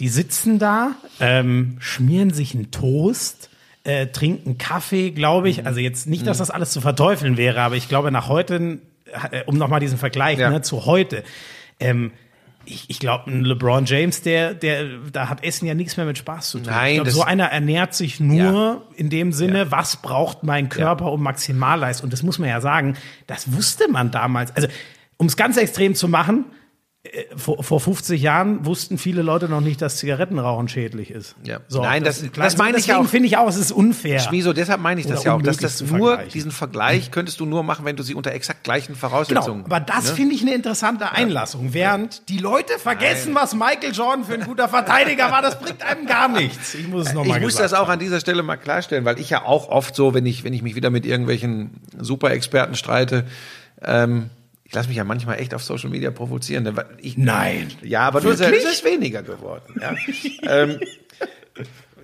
die sitzen da, ähm, schmieren sich einen Toast, äh, trinken Kaffee, glaube ich. Also jetzt nicht, dass das alles zu verteufeln wäre, aber ich glaube nach heute, äh, um nochmal diesen Vergleich Ja. ne, zu heute, ähm, ich, ich glaube, ein LeBron James, der, der, da hat Essen ja nichts mehr mit Spaß zu tun. Nein, ich glaub, so einer ernährt sich nur Ja. in dem Sinne, was braucht mein Körper um Maximalleistung? Und das muss man ja sagen, das wusste man damals. Also, um es ganz extrem zu machen, vor, vor 50 Jahren wussten viele Leute noch nicht, dass Zigarettenrauchen schädlich ist. Ja. Nein, das- klar, das meine ich deswegen auch. finde ich auch, es ist unfair. Schmieso, deshalb meine ich das ja auch, dass das nur, diesen Vergleich könntest du nur machen, wenn du sie unter exakt gleichen Genau, Voraussetzungen. aber das ne? finde ich eine interessante Einlassung. Während die Leute vergessen, was Michael Jordan für ein guter Verteidiger war, das bringt einem gar nichts. Ich muss es nochmal Ich muss das auch an dieser Stelle mal klarstellen, weil ich ja auch oft so, wenn ich, wenn ich mich wieder mit irgendwelchen Superexperten streite, ähm, ich lasse mich ja manchmal echt auf Social Media provozieren. Ich, Nein. Ja, aber nur Wirklich? es ist weniger geworden. Ja. ähm,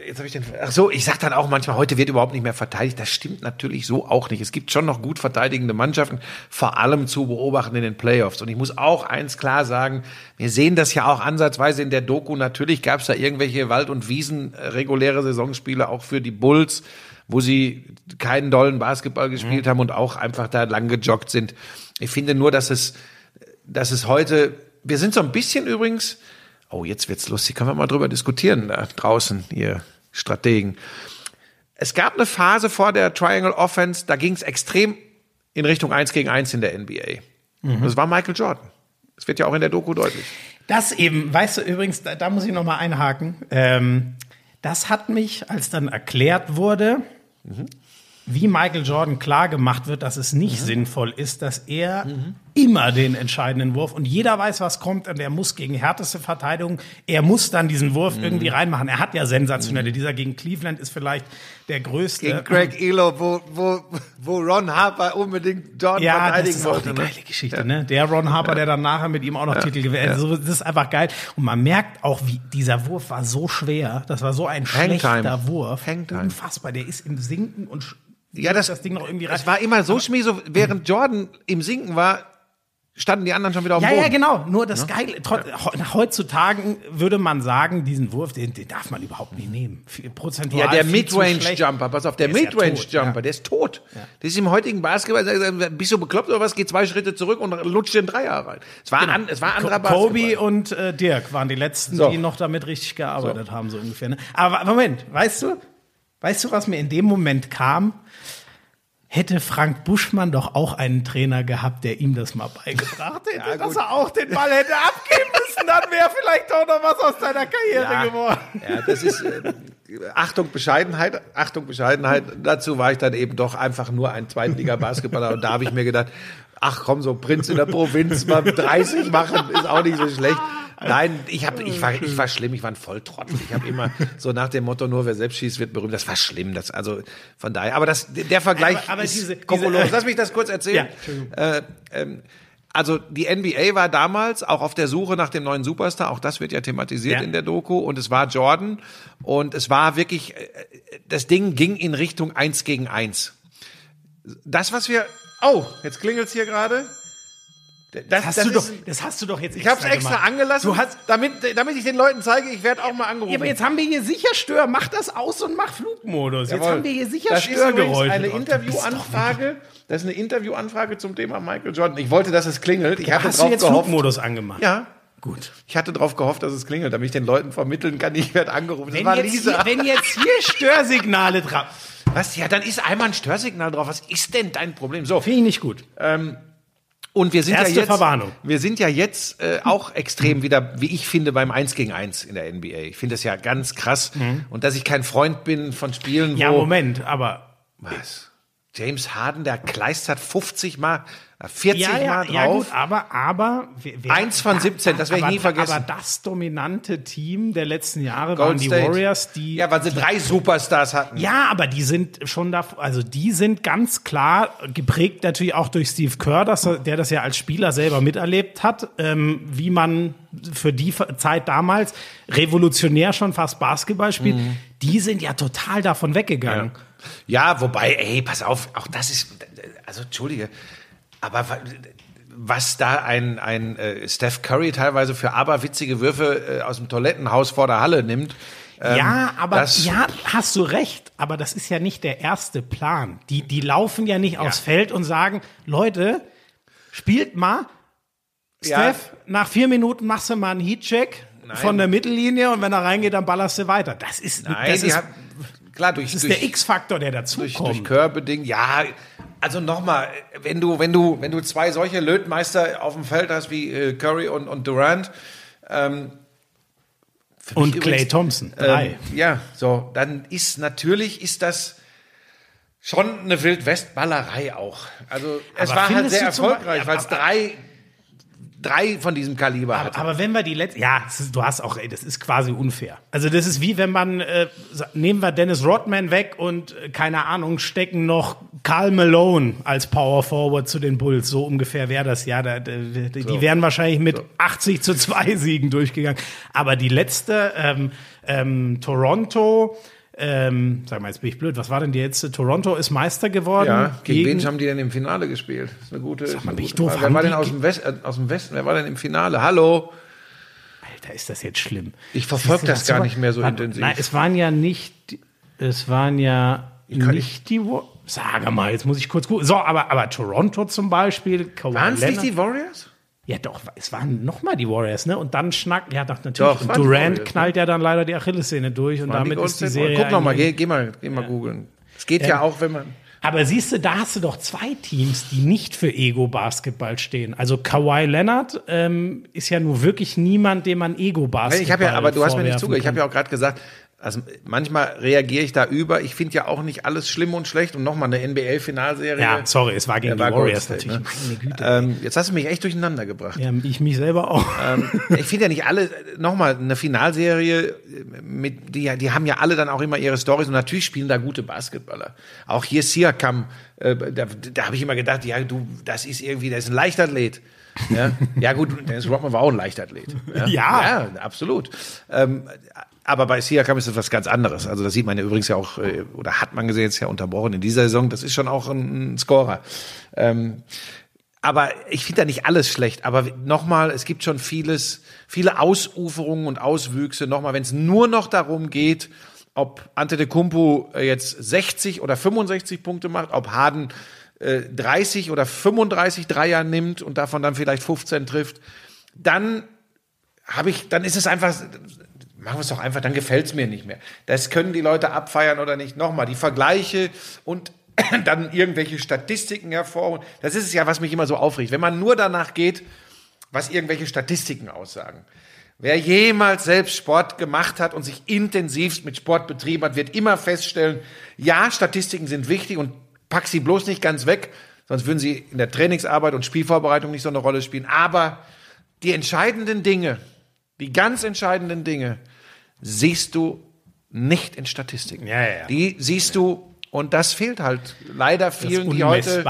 jetzt habe ich den. Ach so, ich sag dann auch manchmal, heute wird überhaupt nicht mehr verteidigt. Das stimmt natürlich so auch nicht. Es gibt schon noch gut verteidigende Mannschaften, vor allem zu beobachten in den Playoffs. Und ich muss auch eins klar sagen: Wir sehen das ja auch ansatzweise in der Doku. Natürlich gab es da irgendwelche Wald- und Wiesen reguläre Saisonspiele auch für die Bulls, wo sie keinen dollen Basketball gespielt haben und auch einfach da lang gejoggt sind. Ich finde nur, dass es dass es heute, wir sind so ein bisschen übrigens, oh, jetzt wird's lustig, können wir mal drüber diskutieren da draußen, ihr Strategen. Es gab eine Phase vor der Triangle Offense, da ging's extrem in Richtung 1 gegen 1 in der NBA. Das war Michael Jordan. Das wird ja auch in der Doku deutlich. Das eben, weißt du übrigens, da, da muss ich noch mal einhaken. Ähm, das hat mich, als dann erklärt wurde, wie Michael Jordan klar gemacht wird, dass es nicht sinnvoll ist, dass er immer den entscheidenden Wurf und jeder weiß, was kommt und er muss gegen härteste Verteidigung, er muss dann diesen Wurf irgendwie reinmachen. Er hat ja sensationelle. Dieser gegen Cleveland ist vielleicht der größte. Gegen Greg Elo, wo, wo, wo Ron Harper unbedingt Jordan Ja, das verteidigen ist auch wollte. eine ne? geile Geschichte, ne? Der Ron Harper, der dann nachher mit ihm auch noch Titel gewählt. Also, das ist einfach geil. Und man merkt auch, wie dieser Wurf war so schwer. Das war so ein Hangtime. schlechter Wurf. Hangtime. Unfassbar. Der ist im Sinken und Ja, das, das Ding noch irgendwie rein. Es war immer so schmieso, während Jordan im Sinken war, standen die anderen schon wieder auf dem Ja, Boden. ja, genau. Nur das Geile, trot- he- heutzutage würde man sagen, diesen Wurf, den, den darf man überhaupt nicht nehmen. Prozentual Ja, der. Midrange-Jumper, pass auf, der Der ja Midrange-Jumper, ja. der ist tot. Das ist im heutigen Basketball, bist du bekloppt oder was? Geh zwei Schritte zurück und lutscht den Dreier rein. Es war, an, es war anderer Ko- Kobe Basketball. und äh, Dirk waren die letzten, So. die noch damit richtig gearbeitet haben, so ungefähr. Ne? Aber Moment, weißt du, weißt du, was mir in dem Moment kam? Hätte Frank Buschmann doch auch einen Trainer gehabt, der ihm das mal beigebracht hätte, Ja, dass er auch den Ball hätte abgeben müssen, dann wäre vielleicht auch noch was aus seiner Karriere Ja, geworden. ja, das ist äh, Achtung Bescheidenheit, Achtung Bescheidenheit. Dazu war ich dann eben doch einfach nur ein Zweitliga-Basketballer und da habe ich mir gedacht, ach komm, so Prinz in der Provinz mal 30 machen ist auch nicht so schlecht. Nein, ich hab, ich war, ich war schlimm, ich war ein Volltrottel. Ich habe immer so nach dem Motto, nur wer selbst schießt, wird berühmt. Das war schlimm, das, also von daher. Aber das, der Vergleich Aber- aber ist diese- diese- Lass mich das kurz erzählen. Ja. Äh, ähm, also die NBA war damals auch auf der Suche nach dem neuen Superstar, auch das wird ja thematisiert Ja. in der Doku und es war Jordan und es war wirklich, äh, das Ding ging in Richtung eins gegen eins. Das, was wir, oh, jetzt klingelt's hier gerade. Das, hast, das, du doch, das hast du doch jetzt extra Ich habe es extra gemacht. angelassen, du hast, damit, damit ich den Leuten zeige, ich werde auch mal angerufen. Ja, aber jetzt haben wir hier sicher Stör. Mach das aus und mach Flugmodus. Jawohl. Jetzt haben wir hier sicher das Störgeräusche. Das ist eine Interviewanfrage. Das ist eine Interviewanfrage zum Thema Michael Jordan. Ich wollte, dass es klingelt. Ich hatte hast drauf du jetzt gehofft. Flugmodus angemacht? Ja. Gut. Ich hatte darauf gehofft, dass es klingelt, damit ich den Leuten vermitteln kann, ich werde angerufen. Wenn, das war jetzt Lisa. Hier, wenn jetzt hier Störsignale drauf. Was? Ja, dann ist einmal ein Störsignal drauf. Was ist denn dein Problem? So. Finde ich nicht gut. Ähm, und wir sind Erste ja jetzt, Verwarnung. wir sind ja jetzt äh, auch extrem wieder, wie ich finde, beim 1 gegen 1 in der NBA. Ich finde das ja ganz krass. Mhm. Und dass ich kein Freund bin von Spielen, wo... Ja, Moment, aber... Was? James Harden, der kleistert 50 Mal, 40 ja, ja, Mal drauf. Ja, gut, aber, aber. Wer, Eins von 17, das werde ich nie vergessen. Aber das dominante Team der letzten Jahre Gold waren die State. Warriors, die. Ja, weil sie drei Superstars hatten. Ja, aber die sind schon da, also die sind ganz klar geprägt natürlich auch durch Steve Kerr, dass er, der das ja als Spieler selber miterlebt hat, ähm, wie man für die Zeit damals revolutionär schon fast Basketball spielt. Mhm. Die sind ja total davon weggegangen. Ja. Ja, wobei, ey, pass auf, auch das ist, also entschuldige, aber was da ein, ein äh, Steph Curry teilweise für aberwitzige Würfe äh, aus dem Toilettenhaus vor der Halle nimmt. Ähm, ja, aber ja, hast du recht, aber das ist ja nicht der erste Plan. Die, die laufen ja nicht ja. aufs Feld und sagen, Leute, spielt mal. Steph, ja. nach vier Minuten machst du mal einen Heatcheck von der Mittellinie und wenn er reingeht, dann ballerst du weiter. Das ist, Nein, das ist, hat, klar, durch, das ist durch, der X-Faktor, der dazu durch, kommt. Durch Körbeding, ja. Also nochmal, wenn du, wenn du, wenn du zwei solche Lötmeister auf dem Feld hast wie äh, Curry und, und Durant, ähm, und Clay Thompson, ähm, drei. Ähm, ja, so, dann ist natürlich, ist das schon eine Wildwestballerei auch. Also es Aber war halt sehr erfolgreich, weil es drei drei von diesem Kaliber aber, hatte. Aber wenn wir die letzte, ja, ist, du hast auch, ey, das ist quasi unfair. Also das ist wie wenn man, äh, nehmen wir Dennis Rodman weg und äh, keine Ahnung, stecken noch Karl Malone als Power Forward zu den Bulls. So ungefähr wäre das ja. Da, die, die so. wären wahrscheinlich mit so. 80 zu 2 Siegen durchgegangen. Aber die letzte, ähm, ähm, Toronto, ähm, sag mal, jetzt bin ich blöd. Was war denn die jetzt? Toronto ist Meister geworden. Ja, gegen, gegen wen haben die denn im Finale gespielt? Das ist eine gute. Sag mal, bin ich doof. Wer war denn aus dem, West, äh, aus dem Westen? Wer war denn im Finale? Hallo? Alter, ist das jetzt schlimm. Ich verfolge das gar nicht mehr so war, intensiv. Nein, es waren ja nicht, es waren ja nicht die Sag mal, jetzt muss ich kurz gucken. So, aber, aber Toronto zum Beispiel. Waren es nicht die Warriors? Ja, doch, es waren nochmal die Warriors, ne? Und dann schnackt, ja, doch, natürlich. Doch, und Durant Warriors, knallt ne? ja dann leider die Achillessehne durch und damit ist die Serie. Guck noch mal, geh, geh mal, geh mal ja. googeln. Es geht ja. ja auch, wenn man. Aber siehst du, da hast du doch zwei Teams, die nicht für Ego-Basketball stehen. Also Kawhi Leonard ähm, ist ja nur wirklich niemand, dem man Ego-Basketball Ich habe ja, aber du hast mir nicht zugehört. Ich habe ja auch gerade gesagt, also manchmal reagiere ich da über. Ich finde ja auch nicht alles schlimm und schlecht. Und nochmal eine NBA-Finalserie. Ja, sorry, es war gegen war die Warriors State, natürlich. Ne? Meine Güte. Ähm, jetzt hast du mich echt durcheinander gebracht. Ja, ich mich selber auch. Ähm, ich finde ja nicht alle, nochmal, eine Finalserie, mit, die, die haben ja alle dann auch immer ihre Stories. Und natürlich spielen da gute Basketballer. Auch hier Siakam, äh, da, da habe ich immer gedacht, ja, du, das ist irgendwie, das ist ein Leichtathlet. Ja, ja gut, Dennis Rodman war auch ein Leichtathlet. Ja, ja. ja absolut. Ähm, aber bei Siakam ist das was ganz anderes. Also das sieht man ja übrigens ja auch, äh, oder hat man gesehen, jetzt ja unterbrochen in dieser Saison. Das ist schon auch ein, Scorer. Ähm, aber ich finde da nicht alles schlecht. Aber nochmal, es gibt schon vieles, viele Ausuferungen und Auswüchse. Nochmal, wenn es nur noch darum geht, ob Ante de Kumpu äh, jetzt 60 oder 65 Punkte macht, ob Harden äh, 30 oder 35 Dreier nimmt und davon dann vielleicht 15 trifft, dann habe ich, dann ist es einfach machen wir es doch einfach, dann gefällt es mir nicht mehr. Das können die Leute abfeiern oder nicht. Nochmal, die Vergleiche und dann irgendwelche Statistiken hervor. Das ist es ja, was mich immer so aufregt. Wenn man nur danach geht, was irgendwelche Statistiken aussagen. Wer jemals selbst Sport gemacht hat und sich intensivst mit Sport betrieben hat, wird immer feststellen, ja, Statistiken sind wichtig und pack sie bloß nicht ganz weg, sonst würden sie in der Trainingsarbeit und Spielvorbereitung nicht so eine Rolle spielen. Aber die entscheidenden Dinge, die ganz entscheidenden Dinge, siehst du nicht in Statistiken. Ja, ja. Die siehst du und das fehlt halt leider vielen, das die heute.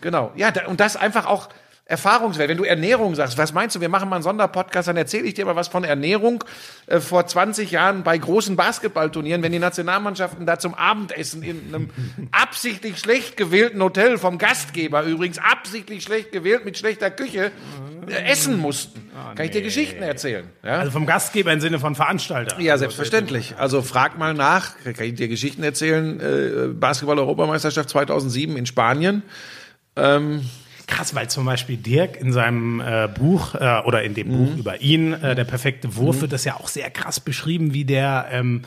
Genau. Ja, und das einfach auch Erfahrungswert. Wenn du Ernährung sagst, was meinst du? Wir machen mal einen Sonderpodcast, dann erzähle ich dir mal was von Ernährung äh, vor 20 Jahren bei großen Basketballturnieren, wenn die Nationalmannschaften da zum Abendessen in einem absichtlich schlecht gewählten Hotel vom Gastgeber übrigens absichtlich schlecht gewählt mit schlechter Küche äh, essen mussten. Kann ich dir Geschichten erzählen? Ja? Also vom Gastgeber im Sinne von Veranstalter. Ja, selbstverständlich. Also frag mal nach, kann ich dir Geschichten erzählen, äh, Basketball-Europameisterschaft 2007 in Spanien. Ähm, Krass, weil zum Beispiel Dirk in seinem äh, Buch äh, oder in dem Buch über ihn, äh, der perfekte Wurf, wird das ja auch sehr krass beschrieben, wie der ähm,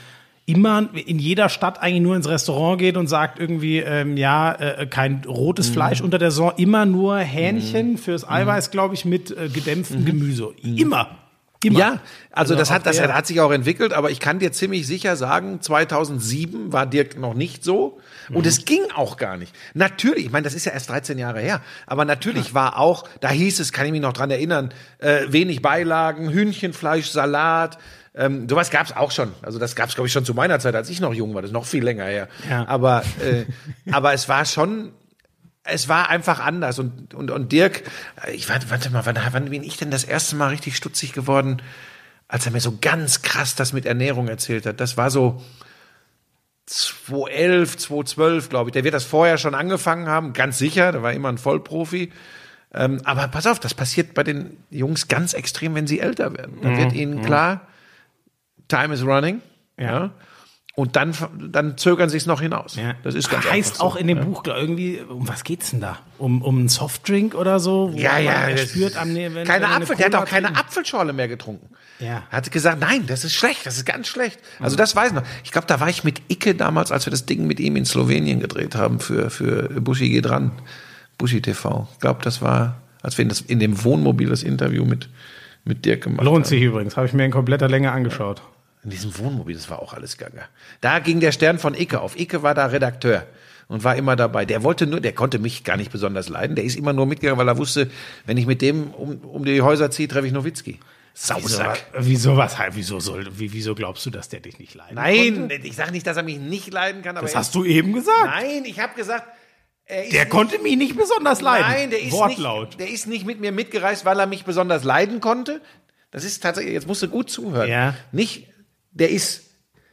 immer in jeder Stadt eigentlich nur ins Restaurant geht und sagt irgendwie, ähm, ja, äh, kein rotes Fleisch unter der Saison, immer nur Hähnchen fürs Eiweiß, glaube ich, mit äh, gedämpftem Gemüse. Immer. Immer. Ja, also, Also das hat das hat sich auch entwickelt, aber ich kann dir ziemlich sicher sagen, 2007 war Dirk noch nicht so und es ging auch gar nicht. Natürlich, ich meine, das ist ja erst 13 Jahre her, aber natürlich war auch, da hieß es, kann ich mich noch dran erinnern, äh, wenig Beilagen, Hühnchenfleisch, Salat, ähm, sowas gab's auch schon. Also das gab's glaube ich schon zu meiner Zeit, als ich noch jung war. Das ist noch viel länger her. Ja. Aber äh, aber es war schon es war einfach anders und und und Dirk, äh, ich warte, warte mal, wann, wann bin ich denn das erste Mal richtig stutzig geworden, als er mir so ganz krass das mit Ernährung erzählt hat. Das war so 2011, 2012, glaube ich. Der wird das vorher schon angefangen haben, ganz sicher. Der war immer ein Vollprofi. Ähm, aber pass auf, das passiert bei den Jungs ganz extrem, wenn sie älter werden. Da wird ihnen klar, time is running. Ja. Und dann, dann zögern sie es noch hinaus. Ja. Das ist ganz heißt so. auch in dem Buch glaub, irgendwie, um was geht's denn da? Um, um einen Softdrink oder so? Wo Ja, man ja, spürt am wenn, wenn keine er eine Apfel, der hat auch keine. Apfelschorle mehr getrunken. Ja. Er hat gesagt, nein, das ist schlecht, das ist ganz schlecht. Also das weiß ich noch. Ich glaube, da war ich mit Icke damals, als wir das Ding mit ihm in Slowenien gedreht haben für, für Buschi geht ran, Buschi TV. Ich glaube, das war, als wir in, das, in dem Wohnmobil das Interview mit, mit Dirk gemacht Lohnt haben. sich übrigens, habe ich mir in kompletter Länge angeschaut. In diesem Wohnmobil, das war auch alles gaga. Da ging der Stern von Icke auf. Icke war da Redakteur und war immer dabei. Der wollte nur, der konnte mich gar nicht besonders leiden. Der ist immer nur mitgegangen, weil er wusste, wenn ich mit dem um, um die Häuser ziehe, treffe ich Nowitzki. Sausack. wieso was? Wieso soll? Wie, wieso glaubst du, dass der dich nicht leiden Nein, konnte? ich sage nicht, dass er mich nicht leiden kann, aber Das hast du eben gesagt. Nein, ich habe gesagt, er ist Der nicht, konnte mich nicht besonders leiden. Nein, der ist Wortlaut. nicht, der ist nicht mit mir mitgereist, weil er mich besonders leiden konnte. Das ist tatsächlich, jetzt musst du gut zuhören. Ja. Nicht, der ist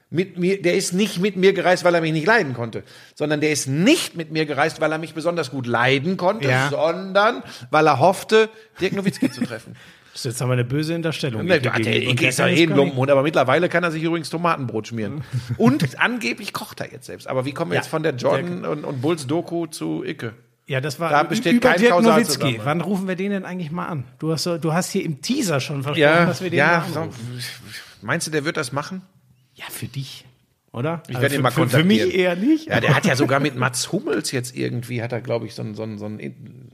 mit mir, der ist nicht mit mir gereist, weil er mich nicht leiden konnte, sondern der ist nicht mit mir gereist, weil er mich besonders gut leiden konnte, Ja. sondern weil er hoffte, Dirk Nowitzki zu treffen. Das ist jetzt aber eine böse Unterstellung. Ne, Icke der, der, der ist ja eh ein. Lumpenhund, aber mittlerweile kann er sich übrigens Tomatenbrot schmieren. Und angeblich kocht er jetzt selbst. Aber wie kommen wir Ja, jetzt von der Jordan und, und Bulls Doku zu Icke? Ja, das war Da besteht über kein Dirk. Nowitzki. Wann rufen wir den denn eigentlich mal an? Du hast, so- du hast hier im Teaser schon versprochen, dass wir den ja. mal anrufen. Meinst du, der wird das machen? Ja, für dich, oder? Ich Also werde ihn für, mal für, für kontaktieren. mich eher nicht. Ja, der hat ja sogar mit Mats Hummels jetzt irgendwie, hat er, glaube ich, so ein, so ein, so ein,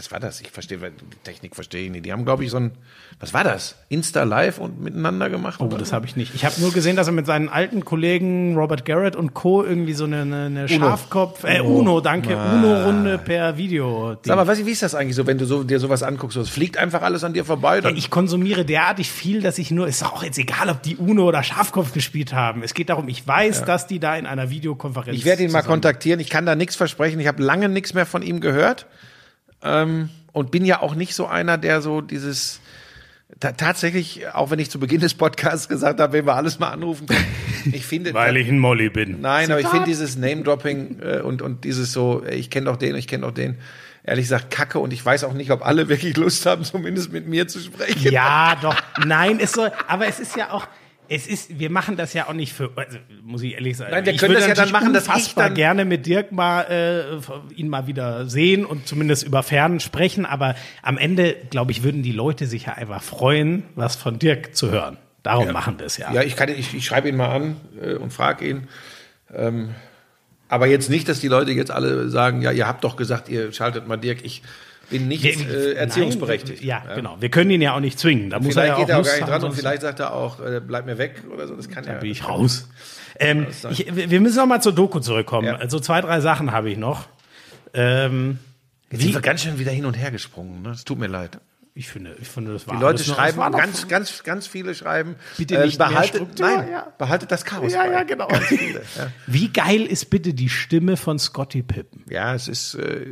was war das? Ich verstehe, die Technik verstehe ich nicht. Die haben, glaube ich, so ein, was war das? Insta Live und miteinander gemacht? Oh, oder das habe ich nicht. Ich habe nur gesehen, dass er mit seinen alten Kollegen Robert Garrett und Co. irgendwie so eine, eine, Schafkopf, äh, Uno, danke, Uno-Runde per Video. Sag mal, was, wie ist das eigentlich so, wenn du so, dir sowas anguckst? So, es fliegt einfach alles an dir vorbei? Ja, ich konsumiere derartig viel, dass ich nur, ist auch jetzt egal, ob die Uno oder Schafkopf gespielt haben. Es geht darum, ich weiß, dass die da in einer Videokonferenz. Ich werde ihn mal kontaktieren. Ich kann da nichts versprechen. Ich habe lange nichts mehr von ihm gehört. Ähm, und bin ja auch nicht so einer, der so dieses ta tatsächlich, auch wenn ich zu Beginn des Podcasts gesagt habe, wenn wir alles mal anrufen können. Ich finde. Weil ich ein Molly bin. Nein, aber ich finde dieses Name-Dropping äh, und, und dieses so, ich kenne doch den, ich kenne doch den, ehrlich gesagt kacke und ich weiß auch nicht, ob alle wirklich Lust haben, zumindest mit mir zu sprechen. Ja, doch. Nein, es soll, aber es ist ja auch, es ist, wir machen das ja auch nicht für, also, muss ich ehrlich sagen. Nein, wir ich können das ja dann machen, dass ich dann- gerne mit Dirk mal, äh, ihn mal wieder sehen und zumindest über Fernen sprechen, aber am Ende, glaube ich, würden die Leute sich ja einfach freuen, was von Dirk zu hören. Darum machen wir es ja. Ja, ich, kann, ich, ich schreibe ihn mal an äh, und frage ihn. Ähm, aber jetzt nicht, dass die Leute jetzt alle sagen, ja, ihr habt doch gesagt, ihr schaltet mal Dirk. Ich bin nicht äh, erziehungsberechtigt. Nein, ja, genau. Wir können ihn ja auch nicht zwingen. Da muss er Vielleicht ja auch geht er auch gar nicht dran und vielleicht sagt er auch, äh, bleib mir weg oder so. Das kann ja. bin ich raus. Ähm, ich, wir müssen noch mal zur Doku zurückkommen. Ja. Also zwei, drei Sachen habe ich noch. Ähm, Jetzt sind wir ganz schön wieder hin und her gesprungen. Ne? Es tut mir leid. Ich finde, ich finde, das war Die Leute schreiben, noch- ganz, ganz, ganz viele schreiben, Bitte äh, nicht mehr behaltet, Struktur, nein, ja. behaltet das Chaos Ja, bei. ja, genau. Ganz viele, ja. Wie geil ist bitte die Stimme von Scotty Pippen? ja, es ist, äh,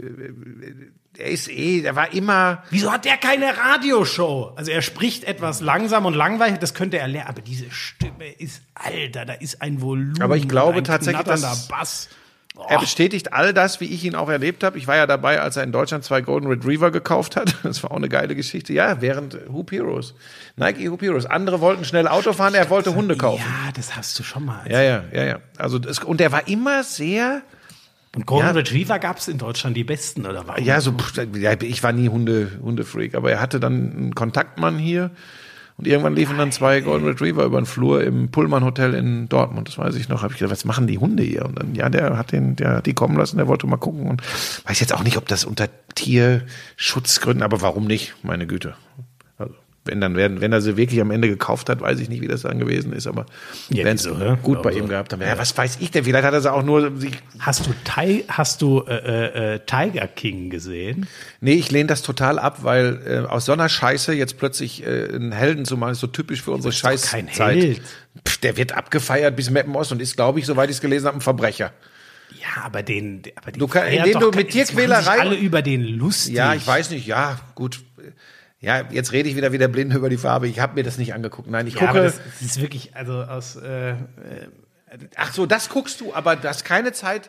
er ist eh, der war immer, Wieso hat der keine Radioshow? Also er spricht etwas langsam und langweilig, das könnte er lernen, aber diese Stimme ist, Alter, da ist ein Volumen. Aber ich glaube ein tatsächlich, dass- Bass. Er bestätigt all das, wie ich ihn auch erlebt habe. Ich war ja dabei, als er in Deutschland zwei Golden Retriever gekauft hat. Das war auch eine geile Geschichte. Ja, während Hoop Heroes. Nike Hoop Heroes. Andere wollten schnell Auto fahren, er wollte Hunde kaufen. Ja, das hast du schon mal. Ja, ja, ja, ja. Also das, und er war immer sehr, Und Golden Ja. Retriever gab es in Deutschland die besten, oder was? ja, so, ich war nie Hunde, Hundefreak, aber er hatte dann einen Kontaktmann hier und irgendwann liefen dann zwei Golden Retriever über den Flur im Pullman Hotel in Dortmund. Das weiß ich noch. Habe ich gedacht, was machen die Hunde hier? Und dann, ja, der hat den, der hat die kommen lassen, der wollte mal gucken und weiß jetzt auch nicht, ob das unter Tierschutzgründen, aber warum nicht? Meine Güte. Wenn dann werden, wenn er sie wirklich am Ende gekauft hat, weiß ich nicht, wie das dann gewesen ist, aber Ja, wenn es hä? gut bei Also, ihm gehabt haben. Ja, was weiß ich denn? Vielleicht hat er sie auch nur sich Hast du, Ti hast du äh, äh, äh, Tiger King gesehen? Nee, ich lehne das total ab, weil äh, aus so einer Scheiße jetzt plötzlich äh, einen Helden zu machen, ist so typisch für unsere Scheißzeit. kein Held. Pff, der wird abgefeiert bis Meppen Ost und ist, glaube ich, soweit ich es gelesen habe, ein Verbrecher. Ja, aber den, aber den Du kann- indem du mit sich alle über den lustig. Ja, ich weiß nicht, ja, gut. Ja, jetzt rede ich wieder wie der Blinde über die Farbe. Ich habe mir das nicht angeguckt. Nein, ich Ja, gucke. das, das ist wirklich, also aus, äh, ach so, das guckst du, aber das keine Zeit.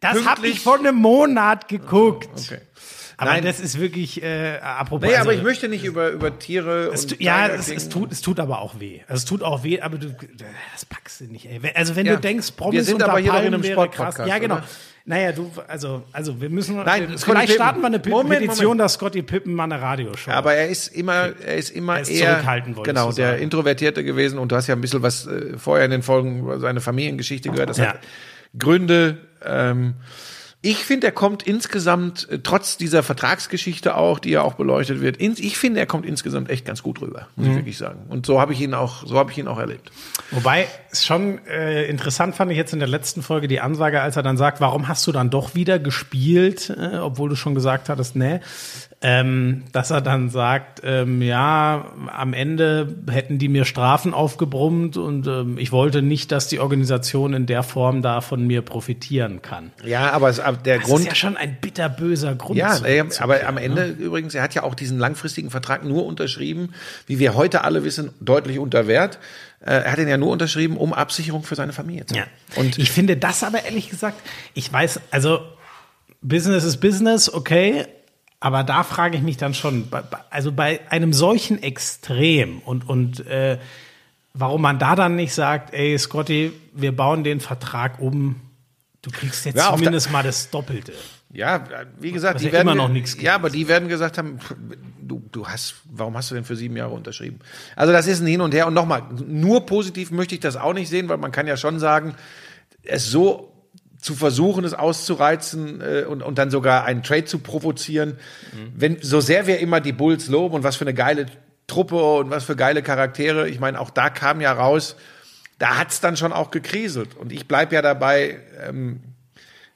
das habe ich vor einem Monat geguckt. Okay. Aber Nein. das ist wirklich, äh, apropos. Nee, also, aber ich möchte nicht über, über Tiere es tu, ja, es, es, tut, es tut aber auch weh. Also es tut auch weh, aber du, das packst du nicht. Ey. Also wenn Ja. du denkst, Wir Promis sind unter aber hier in einem Sportpodcast, krass. Ja, genau. oder? Naja, du, also, also wir müssen, Nein, Scotty vielleicht Pippen. starten wir eine Pe Moment, Petition, Moment. dass Scotty Pippen mal eine Radioshow Aber er ist immer, er ist immer Er ist eher zurückhaltend, genau der sagen. Introvertierte gewesen und du hast ja ein bisschen was äh, vorher in den Folgen über seine Familiengeschichte gehört. Das Ja. hat Gründe. Ähm, ich finde, er kommt insgesamt äh, trotz dieser Vertragsgeschichte auch, die ja auch beleuchtet wird. Ins, ich finde, er kommt insgesamt echt ganz gut rüber, muss Mhm. ich wirklich sagen. Und so habe ich ihn auch, so habe ich ihn auch erlebt. Wobei, es schon äh, interessant fand ich jetzt in der letzten Folge die Ansage, als er dann sagt, warum hast du dann doch wieder gespielt, äh, obwohl du schon gesagt hattest, nee. Ähm, dass er dann sagt, ähm, ja, am Ende hätten die mir Strafen aufgebrummt und ähm, ich wollte nicht, dass die Organisation in der Form da von mir profitieren kann. Ja, aber, es, aber der Das Grund ist ja schon ein bitterböser Grund. Ja, zu- äh, aber am Ende übrigens, er hat ja auch diesen langfristigen Vertrag nur unterschrieben, wie wir heute alle wissen, deutlich unter Wert. Äh, Er hat ihn ja nur unterschrieben, um Absicherung für seine Familie zu Ja. haben. Und ich finde das aber ehrlich gesagt, ich weiß, also Business ist Business, okay, aber da frage ich mich dann schon, also bei einem solchen Extrem und, und äh, warum man da dann nicht sagt, ey Scotty, wir bauen den Vertrag um, du kriegst jetzt Ja, zumindest mal das Doppelte. ja, wie gesagt, Was die ja werden immer noch nichts Ja, aber die werden gesagt haben, du, du hast, warum hast du denn für sieben Jahre unterschrieben? Also das ist ein Hin und Her. Und nochmal, nur positiv möchte ich das auch nicht sehen, weil man kann ja schon sagen, es so zu versuchen, es auszureizen äh, und, und dann sogar einen Trade zu provozieren. Wenn so sehr wir immer die Bulls loben und was für eine geile Truppe und was für geile Charaktere, ich meine, auch da kam ja raus, da hat's dann schon auch gekriselt. Und ich bleib ja dabei, ähm,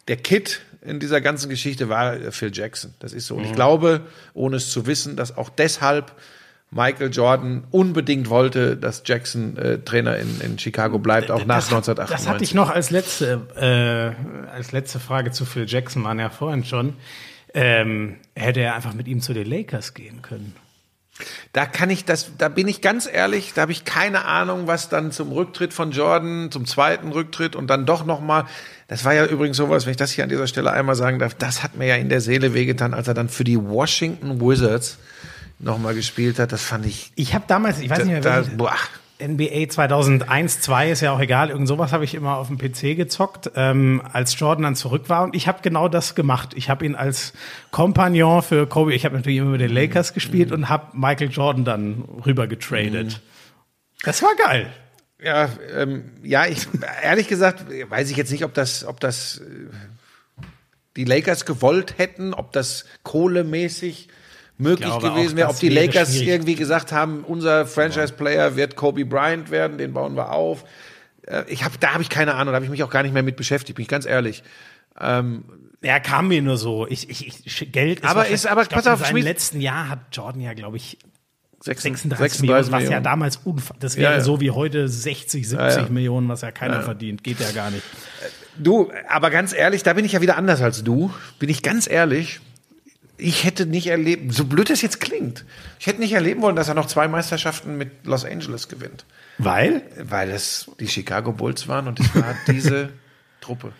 der Kid in dieser ganzen Geschichte war äh, Phil Jackson. Das ist so. Und ich glaube, ohne es zu wissen, dass auch deshalb Michael Jordan unbedingt wollte, dass Jackson äh, Trainer in, in Chicago bleibt, auch nach das, hat- 1998. Das hatte ich noch als letzte, äh, als letzte Frage zu Phil Jackson, waren ja vorhin schon. Ähm, hätte er einfach mit ihm zu den Lakers gehen können. Da kann ich das, da bin ich ganz ehrlich, da habe ich keine Ahnung, was dann zum Rücktritt von Jordan, zum zweiten Rücktritt und dann doch nochmal, das war ja übrigens sowas, wenn ich das hier an dieser Stelle einmal sagen darf, das hat mir ja in der Seele wehgetan, als er dann für die Washington Wizards nochmal gespielt hat, das fand ich, Ich habe damals, ich weiß nicht mehr, da, welche- boah, NBA 2001, 2 ist ja auch egal, irgend sowas habe ich immer auf dem PC gezockt, ähm, als Jordan dann zurück war und ich habe genau das gemacht. Ich habe ihn als Kompagnon für Kobe, ich habe natürlich immer mit den Lakers gespielt und habe Michael Jordan dann rüber getradet. Das war geil. Ja, ähm, ja, ich ehrlich gesagt weiß ich jetzt nicht, ob das, ob das äh, die Lakers gewollt hätten, ob das kohlemäßig möglich glaube gewesen wäre, ob die wäre Lakers schwierig. irgendwie gesagt haben, unser Franchise-Player wird Kobe Bryant werden, den bauen wir auf. Äh, ich hab, da habe ich keine Ahnung, da habe ich mich auch gar nicht mehr mit beschäftigt, bin ich ganz ehrlich. Ähm, Ja, kam mir nur so. Ich, ich, ich Geld ist Aber ist- aber ich glaub, pass auf, Schmied- letzten Jahr hat Jordan ja, glaube ich, 36, 36, Millionen, was ja damals unfassbar. Das wäre Ja, ja. so wie heute 60, 70 ja. Millionen, was ja keiner verdient. Geht ja gar nicht. Du, aber ganz ehrlich, da bin ich ja wieder anders als du. Bin ich ganz ehrlich. Ich hätte nicht erlebt, so blöd es jetzt klingt, ich hätte nicht erleben wollen, dass er noch zwei Meisterschaften mit Los Angeles gewinnt. Weil? Weil es die Chicago Bulls waren und es war diese Truppe.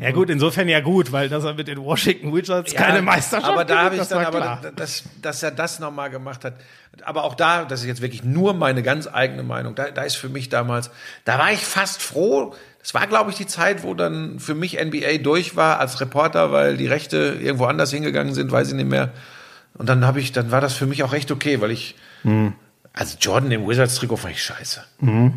Ja gut, insofern ja gut, weil dass er mit den Washington Wizards Ja, keine Meisterschaft Aber da habe ich das dann, aber klar. da- dass, dass er das nochmal gemacht hat. Aber auch da, das ist jetzt wirklich nur meine ganz eigene Meinung. Da, da ist für mich damals, da war ich fast froh. Das war, glaube ich, die Zeit, wo dann für mich NBA durch war als Reporter, weil die Rechte irgendwo anders hingegangen sind, weiß ich nicht mehr. Und dann habe ich, dann war das für mich auch recht okay, weil ich, Hm. also Jordan im Wizards-Trikot fand ich scheiße.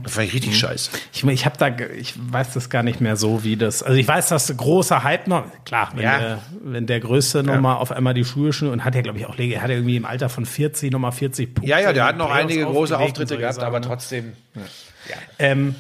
Das fand ich richtig scheiße. Ich, ich habe da, ich weiß das gar nicht mehr so, wie das. Also ich weiß, dass der große Hype noch, klar, wenn, Ja. der, wenn der Größte nochmal auf einmal die Schuhe schnürt und hat ja, glaube ich, auch, leg- hat er irgendwie im Alter von 40 nochmal 40 Punkte. Ja, ja, der hat noch einige große Auftritte gehabt, Sachen, aber ne? trotzdem. Ähm,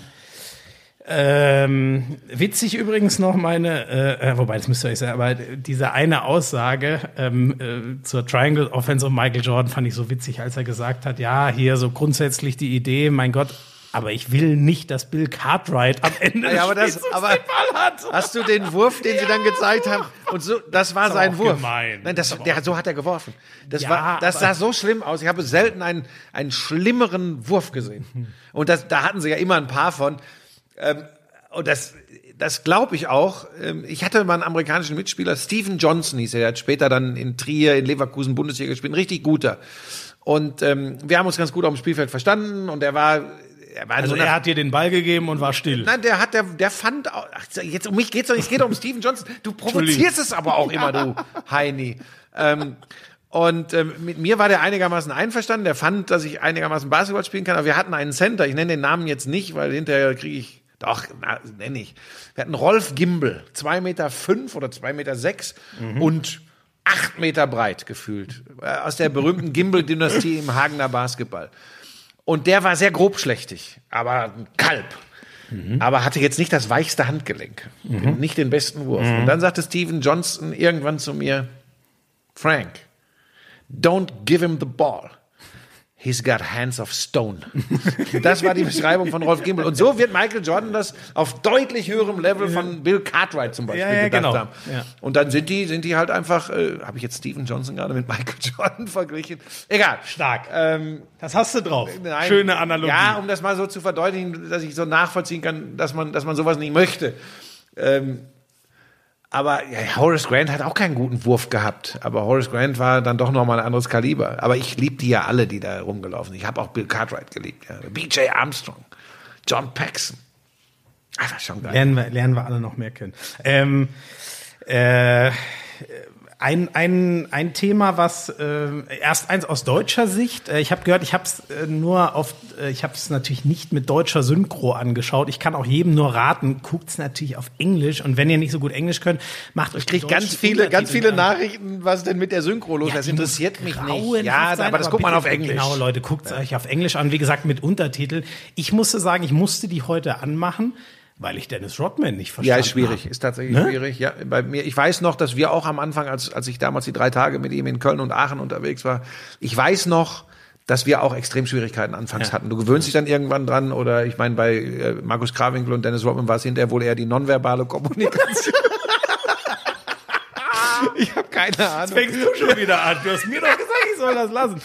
ähm, witzig übrigens noch meine, äh, äh, wobei das müsste ich sagen, aber diese eine Aussage ähm, äh, zur Triangle Offense of Michael Jordan fand ich so witzig, als er gesagt hat, ja, hier so grundsätzlich die Idee, mein Gott, aber ich will nicht, dass Bill Cartwright am Ende Ja, aber das, aber den Ball hat. hast du den Wurf, den sie dann gezeigt haben? Und so, das war aber sein Wurf. gemein. Nein, das, Das der, so hat er geworfen. Das Ja, war, das sah so schlimm aus. Ich habe selten einen, einen schlimmeren Wurf gesehen. Und das, da hatten sie ja immer ein paar von. Ähm, und das, das glaube ich auch. Ähm, ich hatte mal einen amerikanischen Mitspieler, Steven Johnson hieß er, der hat später dann in Trier, in Leverkusen Bundesliga gespielt, ein richtig guter. Und ähm, wir haben uns ganz gut auf dem Spielfeld verstanden und er war, er war Also so er hat dir den Ball gegeben und war still. Nein, der hat, der, der fand, auch- ach, jetzt um mich geht's doch nicht, es geht doch um Steven Johnson. Du provozierst es aber auch immer, du Heini. Ähm, und ähm, mit mir war der einigermaßen einverstanden. Der fand, dass ich einigermaßen Basketball spielen kann. Aber wir hatten einen Center. Ich nenne den Namen jetzt nicht, weil hinterher kriege ich, doch, nenne ich. Wir hatten Rolf Gimbel, zwei Meter fünf oder zwei Meter sechs und acht Meter breit gefühlt. Äh, Aus der berühmten Gimbel-Dynastie im Hagener Basketball. Und der war sehr grobschlächtig, aber ein Kalb. Aber hatte jetzt nicht das weichste Handgelenk. Nicht den besten Wurf. Und dann sagte Steven Johnson irgendwann zu mir, Frank, don't give him the ball. He's got hands of stone. Das war die Beschreibung von Rolf Gimbel. Und so wird Michael Jordan das auf deutlich höherem Level von Bill Cartwright zum Beispiel Ja, ja, gedacht genau. haben. Ja. Und dann sind die, sind die halt einfach, äh, habe ich jetzt Steven Johnson gerade mit Michael Jordan verglichen? Egal. Stark. Ähm, Das hast du drauf. Nein. Schöne Analogie. Ja, um das mal so zu verdeutlichen, dass ich so nachvollziehen kann, dass man, dass man sowas nicht möchte. Ähm, aber ja, Horace Grant hat auch keinen guten Wurf gehabt. Aber Horace Grant war dann doch noch mal ein anderes Kaliber. Aber ich liebe die ja alle, die da rumgelaufen sind. Ich habe auch Bill Cartwright geliebt. Ja. BJ Armstrong, John Paxson. Ah, das ist schon geil. Lernen wir, lernen wir alle noch mehr kennen. Ähm, äh, ein, ein, ein Thema, was äh, erst eins aus deutscher Sicht. Äh, ich habe gehört, ich habe es äh, nur auf, äh, ich habe es natürlich nicht mit deutscher Synchro angeschaut. Ich kann auch jedem nur raten, guckt's natürlich auf Englisch. Und wenn ihr nicht so gut Englisch könnt, macht euch Ich kriege ganz viele, ganz Untertitel viele an. Nachrichten, was denn mit der Synchro los ist. Ja, das interessiert mich nicht. Ja, sein, aber das guckt man auf Englisch. Genau, Leute, guckt es euch auf Englisch an. Wie gesagt, mit Untertiteln. Ich musste sagen, ich musste die heute anmachen, weil ich Dennis Rodman nicht verstanden Ja, habe. ist schwierig, ist tatsächlich Ne? schwierig. Ja, bei mir, ich weiß noch, dass wir auch am Anfang, als, als ich damals die drei Tage mit ihm in Köln und Aachen unterwegs war, ich weiß noch, dass wir auch extrem Schwierigkeiten anfangs Ja. hatten. Du gewöhnst dich dann irgendwann dran oder ich meine, bei äh, Markus Krawinkel und Dennis Rodman war es hinterher wohl eher die nonverbale Kommunikation. ich habe keine Ahnung. fängst du schon wieder an. Du hast mir doch gesagt, ich soll das lassen.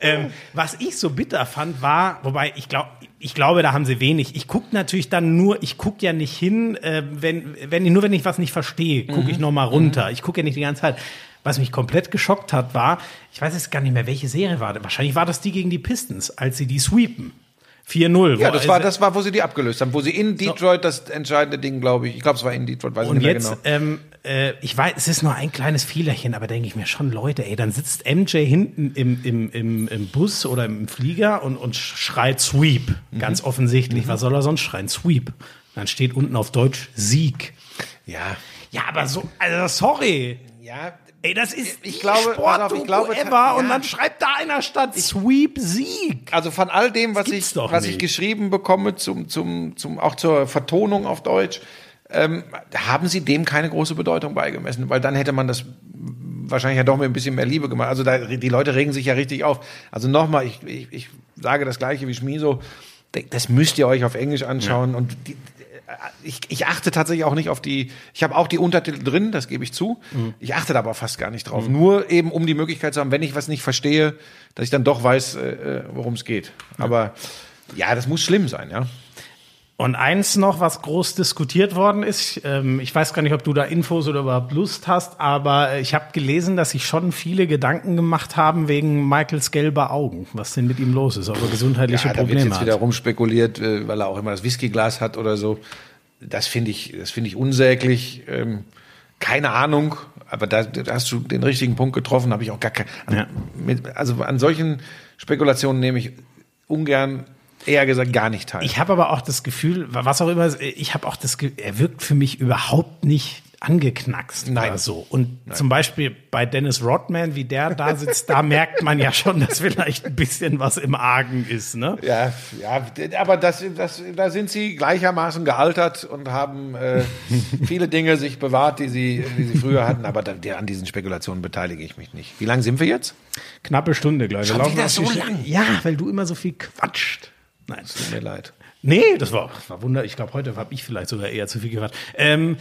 Ähm, was ich so bitter fand, war, wobei ich glaube, ich glaube, da haben sie wenig. Ich gucke natürlich dann nur, ich gucke ja nicht hin, äh, wenn, wenn nur wenn ich was nicht verstehe, gucke ich noch mal runter. Ich gucke ja nicht die ganze Zeit. Was mich komplett geschockt hat, war, ich weiß jetzt gar nicht mehr, welche Serie war das. Wahrscheinlich war das die gegen die Pistons, als sie die sweepen. 4-0. Ja, das war, also- das war, wo sie die abgelöst haben, wo sie in Detroit das entscheidende Ding, glaube ich. Ich glaube, es war in Detroit, weiß ich Und nicht mehr jetzt, genau. ähm, äh, ich weiß, es ist nur ein kleines Fehlerchen, aber denke ich mir schon, Leute, ey, dann sitzt MJ hinten im, im, im, im Bus oder im Flieger und, und schreit Sweep. Mhm. Ganz offensichtlich. Was soll er sonst schreien? Sweep. Dann steht unten auf Deutsch Sieg. Ja. Ja, aber so, also sorry. Ja, Ey, das ist Ich glaube- pass auf, ich glaube, ever. ja. Und dann schreibt da einer statt Sweep Sieg. Also von all dem, was ich, doch was ich geschrieben bekomme, zum, zum, zum, auch zur Vertonung auf Deutsch, ähm, haben sie dem keine große Bedeutung beigemessen, weil dann hätte man das wahrscheinlich ja doch mit ein bisschen mehr Liebe gemacht. Also da, die Leute regen sich ja richtig auf. Also nochmal, ich, ich, ich sage das gleiche wie Schmiso, das müsst ihr euch auf Englisch anschauen ja. und die, ich, ich achte tatsächlich auch nicht auf die, ich habe auch die Untertitel drin, das gebe ich zu. Mhm. Ich achte da aber fast gar nicht drauf. Mhm. Nur eben, um die Möglichkeit zu haben, wenn ich was nicht verstehe, dass ich dann doch weiß, äh, äh worum es geht. Ja. Aber ja, das muss schlimm sein, ja. Und eins noch, was groß diskutiert worden ist, ähm, ich weiß gar nicht, ob du da Infos oder überhaupt Lust hast, aber ich habe gelesen, dass sich schon viele Gedanken gemacht haben wegen Michaels gelber Augen, was denn mit ihm los ist, ob er gesundheitliche ja, Probleme da wird jetzt wieder rumspekuliert, äh, weil er auch immer das Whiskyglas hat oder so. Das finde ich, das finde ich unsäglich. Ähm, keine Ahnung, aber da, da, hast du den richtigen Punkt getroffen, habe ich auch gar keine. Ja. Also an solchen Spekulationen nehme ich ungern eher gesagt gar nicht teil. Ich habe aber auch das Gefühl, was auch immer, ich habe auch das Gefühl, er wirkt für mich überhaupt nicht angeknackst Nein. oder so. Und Nein. zum Beispiel bei Dennis Rodman, wie der da sitzt, da merkt man ja schon, dass vielleicht ein bisschen was im Argen ist. Ne? Ja, ja, aber das, das, da sind sie gleichermaßen gealtert und haben äh, viele Dinge sich bewahrt, die sie, die sie früher hatten. Aber da, der, an diesen Spekulationen beteilige ich mich nicht. Wie lange sind wir jetzt? Knappe Stunde, glaube ich. Schon wieder so lang? Ja, weil du immer so viel quatscht. Nein. Es tut mir leid. Nee, das war, war wunder. Ich glaube, heute habe ich vielleicht sogar eher zu viel gehört. Ähm,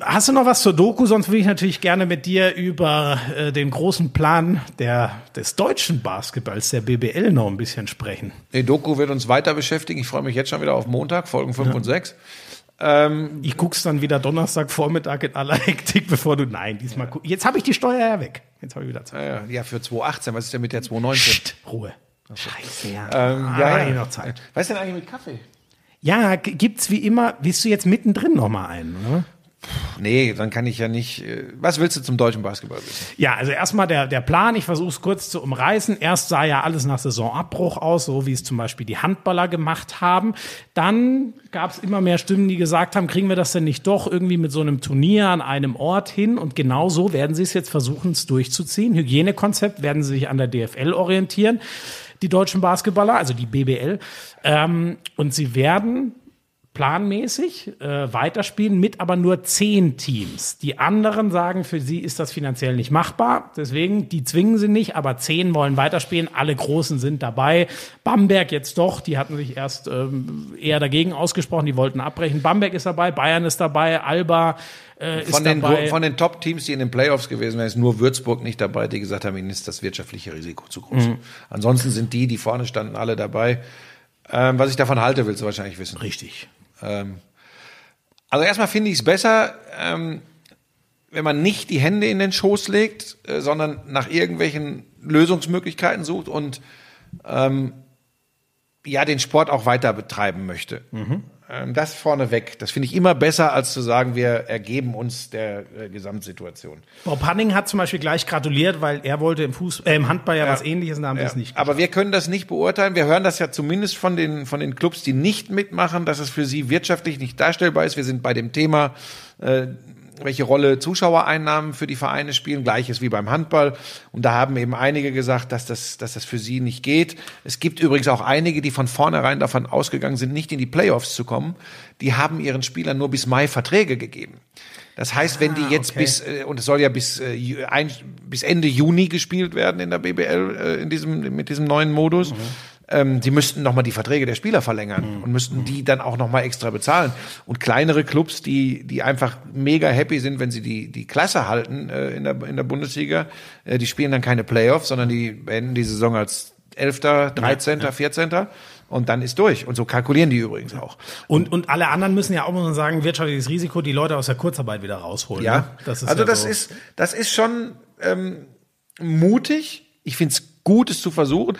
hast du noch was zur Doku? Sonst würde ich natürlich gerne mit dir über äh, den großen Plan der, des deutschen Basketballs, der BBL, noch ein bisschen sprechen. Die Doku wird uns weiter beschäftigen. Ich freue mich jetzt schon wieder auf Montag, Folgen 5 ja. und 6. Ähm, ich guck's dann wieder Donnerstagvormittag in aller Hektik, bevor du. Nein, diesmal. Ja. Jetzt habe ich die Steuer ja weg. Jetzt habe ich wieder Zeit. Ja, für 2018. Was ist denn mit der 2019? Psst, Ruhe. Scheiße, ja. Ähm, ah, ja, ja. noch Zeit. Was ist denn eigentlich mit Kaffee? Ja, gibt's wie immer. Willst du jetzt mittendrin noch mal einen, oder? Nee, dann kann ich ja nicht. Äh, was willst du zum deutschen Basketball wissen? Ja, also erstmal der, der Plan, ich versuche es kurz zu umreißen. Erst sah ja alles nach Saisonabbruch aus, so wie es zum Beispiel die Handballer gemacht haben. Dann gab es immer mehr Stimmen, die gesagt haben, kriegen wir das denn nicht doch irgendwie mit so einem Turnier an einem Ort hin? Und genau so werden sie es jetzt versuchen, es durchzuziehen. Hygienekonzept werden sie sich an der DFL orientieren die deutschen Basketballer, also die BBL. Ähm, und sie werden planmäßig äh, weiterspielen mit aber nur zehn Teams. Die anderen sagen, für sie ist das finanziell nicht machbar. Deswegen, die zwingen sie nicht, aber zehn wollen weiterspielen. Alle Großen sind dabei. Bamberg jetzt doch, die hatten sich erst ähm, eher dagegen ausgesprochen, die wollten abbrechen. Bamberg ist dabei, Bayern ist dabei, Alba äh, ist von den, dabei. Von den Top-Teams, die in den Playoffs gewesen wären, ist nur Würzburg nicht dabei, die gesagt haben, ihnen ist das wirtschaftliche Risiko zu groß. Mhm. Ansonsten sind die, die vorne standen, alle dabei. Ähm, was ich davon halte, willst du wahrscheinlich wissen. Richtig. Ähm, also erstmal finde ich es besser, ähm, wenn man nicht die Hände in den Schoß legt, äh, sondern nach irgendwelchen Lösungsmöglichkeiten sucht und ähm, ja den Sport auch weiter betreiben möchte. Mhm. Ähm, das vorneweg, das finde ich immer besser, als zu sagen, wir ergeben uns der äh, Gesamtsituation. Bob Hanning hat zum Beispiel gleich gratuliert, weil er wollte im, Fuß, äh, im Handball ja, ja. was ähnliches und haben ja. es nicht geschafft. Aber wir können das nicht beurteilen. Wir hören das ja zumindest von den, von den Clubs, die nicht mitmachen, dass es für sie wirtschaftlich nicht darstellbar ist. Wir sind bei dem Thema äh, welche Rolle Zuschauereinnahmen für die Vereine spielen. Gleiches wie beim Handball. Und da haben eben einige gesagt, dass das, dass das für sie nicht geht. Es gibt übrigens auch einige, die von vornherein davon ausgegangen sind, nicht in die Playoffs zu kommen. Die haben ihren Spielern nur bis Mai Verträge gegeben. Das heißt, wenn die ah, jetzt okay. bis, äh, und es soll ja bis, äh, ein, bis Ende Juni gespielt werden in der BBL, äh, in diesem, mit diesem neuen Modus. Mhm ähm, die müssten nochmal die Verträge der Spieler verlängern mhm. und müssten die dann auch nochmal extra bezahlen. Und kleinere Clubs, die, die einfach mega happy sind, wenn sie die, die Klasse halten äh, in, der, in der Bundesliga, äh, die spielen dann keine Playoffs, sondern die beenden die Saison als Elfter, Dreizehnter, Vierzehnter. Und dann ist durch. Und so kalkulieren die übrigens auch. Und, und alle anderen müssen ja auch, man sagen, wirtschaftliches Risiko, die Leute aus der Kurzarbeit wieder rausholen. Ja, ne? das ist also ja das so. ist, das ist schon ähm, mutig. Ich finde es gut, es zu versuchen.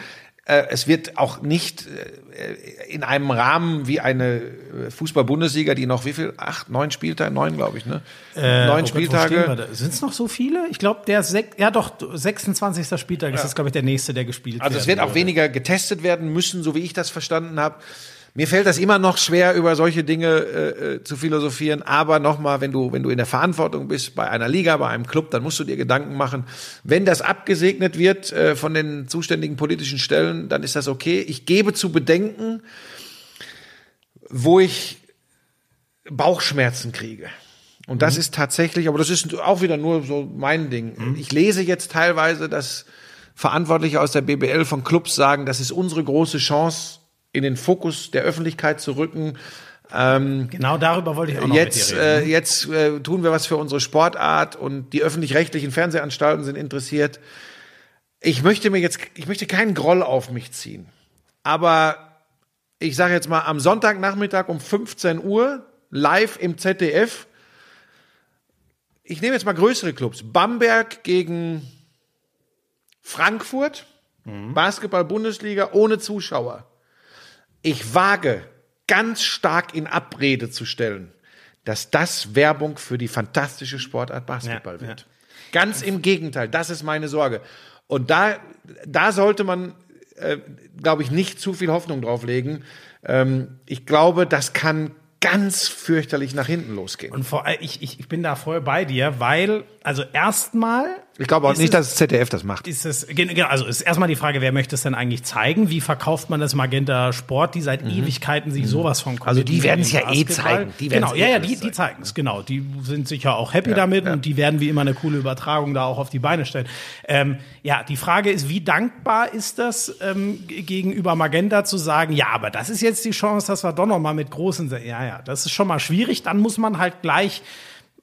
Äh, es wird auch nicht äh, in einem Rahmen wie eine äh, Fußball-Bundesliga, die noch wie viel? Acht, neun Spieltage, neun, glaube ich, ne? Äh, neun oh Spieltage. Sind es noch so viele? Ich glaube, der sech, ja doch 26. Spieltag ja. ist das, glaube ich, der nächste, der gespielt wird. Also es wird auch weniger getestet werden müssen, so wie ich das verstanden habe. Mir fällt das immer noch schwer, über solche Dinge äh, äh, zu philosophieren. Aber nochmal, wenn du, wenn du in der Verantwortung bist bei einer Liga, bei einem Club, dann musst du dir Gedanken machen. Wenn das abgesegnet wird äh, von den zuständigen politischen Stellen, dann ist das okay. Ich gebe zu bedenken, wo ich Bauchschmerzen kriege. Und das mhm. ist tatsächlich, aber das ist auch wieder nur so mein Ding. Mhm. Ich lese jetzt teilweise, dass Verantwortliche aus der BBL von Clubs sagen, das ist unsere große Chance, in den Fokus der Öffentlichkeit zu rücken. Ähm, genau darüber wollte ich auch noch jetzt, mit dir reden. Äh, jetzt äh, tun wir was für unsere Sportart und die öffentlich-rechtlichen Fernsehanstalten sind interessiert. Ich möchte mir jetzt, ich möchte keinen Groll auf mich ziehen. Aber ich sage jetzt mal am Sonntagnachmittag um 15 Uhr live im ZDF. Ich nehme jetzt mal größere Clubs. Bamberg gegen Frankfurt, mhm. Basketball-Bundesliga ohne Zuschauer. Ich wage ganz stark in Abrede zu stellen, dass das Werbung für die fantastische Sportart Basketball ja, wird. Ja. Ganz im Gegenteil, das ist meine Sorge. Und da, da sollte man, äh, glaube ich, nicht zu viel Hoffnung drauf legen. Ähm, ich glaube, das kann ganz fürchterlich nach hinten losgehen. Und vor ich, ich bin da voll bei dir, weil, also erstmal ich glaube auch nicht, dass das ZDF das macht. Ist es, genau, also ist erstmal die Frage, wer möchte es denn eigentlich zeigen? Wie verkauft man das Magenta Sport, die seit mhm. Ewigkeiten sich mhm. sowas von Also die werden es ja eh zeigen. Die genau, ja, ja, die, die zeigen es, genau. Die sind sicher auch happy ja, damit ja. und die werden wie immer eine coole Übertragung da auch auf die Beine stellen. Ähm, ja, die Frage ist, wie dankbar ist das ähm, gegenüber Magenta zu sagen, ja, aber das ist jetzt die Chance, dass wir doch noch mal mit großen, ja, ja, das ist schon mal schwierig. Dann muss man halt gleich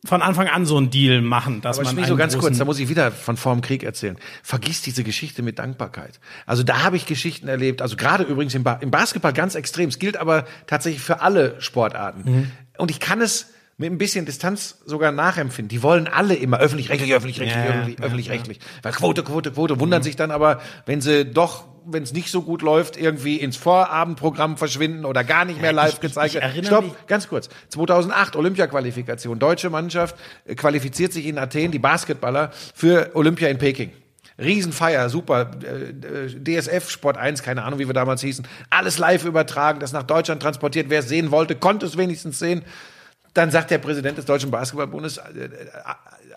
von Anfang an so einen Deal machen, dass Aber man so ganz kurz, da muss ich wieder von vorm Krieg erzählen. Vergiss diese Geschichte mit Dankbarkeit. Also da habe ich Geschichten erlebt, also gerade übrigens im, ba im, Basketball ganz extrem. Es gilt aber tatsächlich für alle Sportarten. Mhm. Und ich kann es mit ein bisschen Distanz sogar nachempfinden. Die wollen alle immer öffentlich-rechtlich, öffentlich-rechtlich, ja, öffentlich, ja, öffentlich-rechtlich. Ja. Weil Quote, Quote, Quote, wundern mhm. sich dann aber, wenn sie doch, wenn es nicht so gut läuft, irgendwie ins Vorabendprogramm verschwinden oder gar nicht mehr live ich, gezeigt werden. Stopp, mich. ganz kurz. 2008 Olympia-Qualifikation. Deutsche Mannschaft äh, qualifiziert sich in Athen, die Basketballer, für Olympia in Peking. Riesenfeier, super. Äh, äh, DSF, Sport 1, keine Ahnung, wie wir damals hießen. Alles live übertragen, das nach Deutschland transportiert. Wer es sehen wollte, konnte es wenigstens sehen. Dann sagt der Präsident des Deutschen Basketballbundes äh, äh,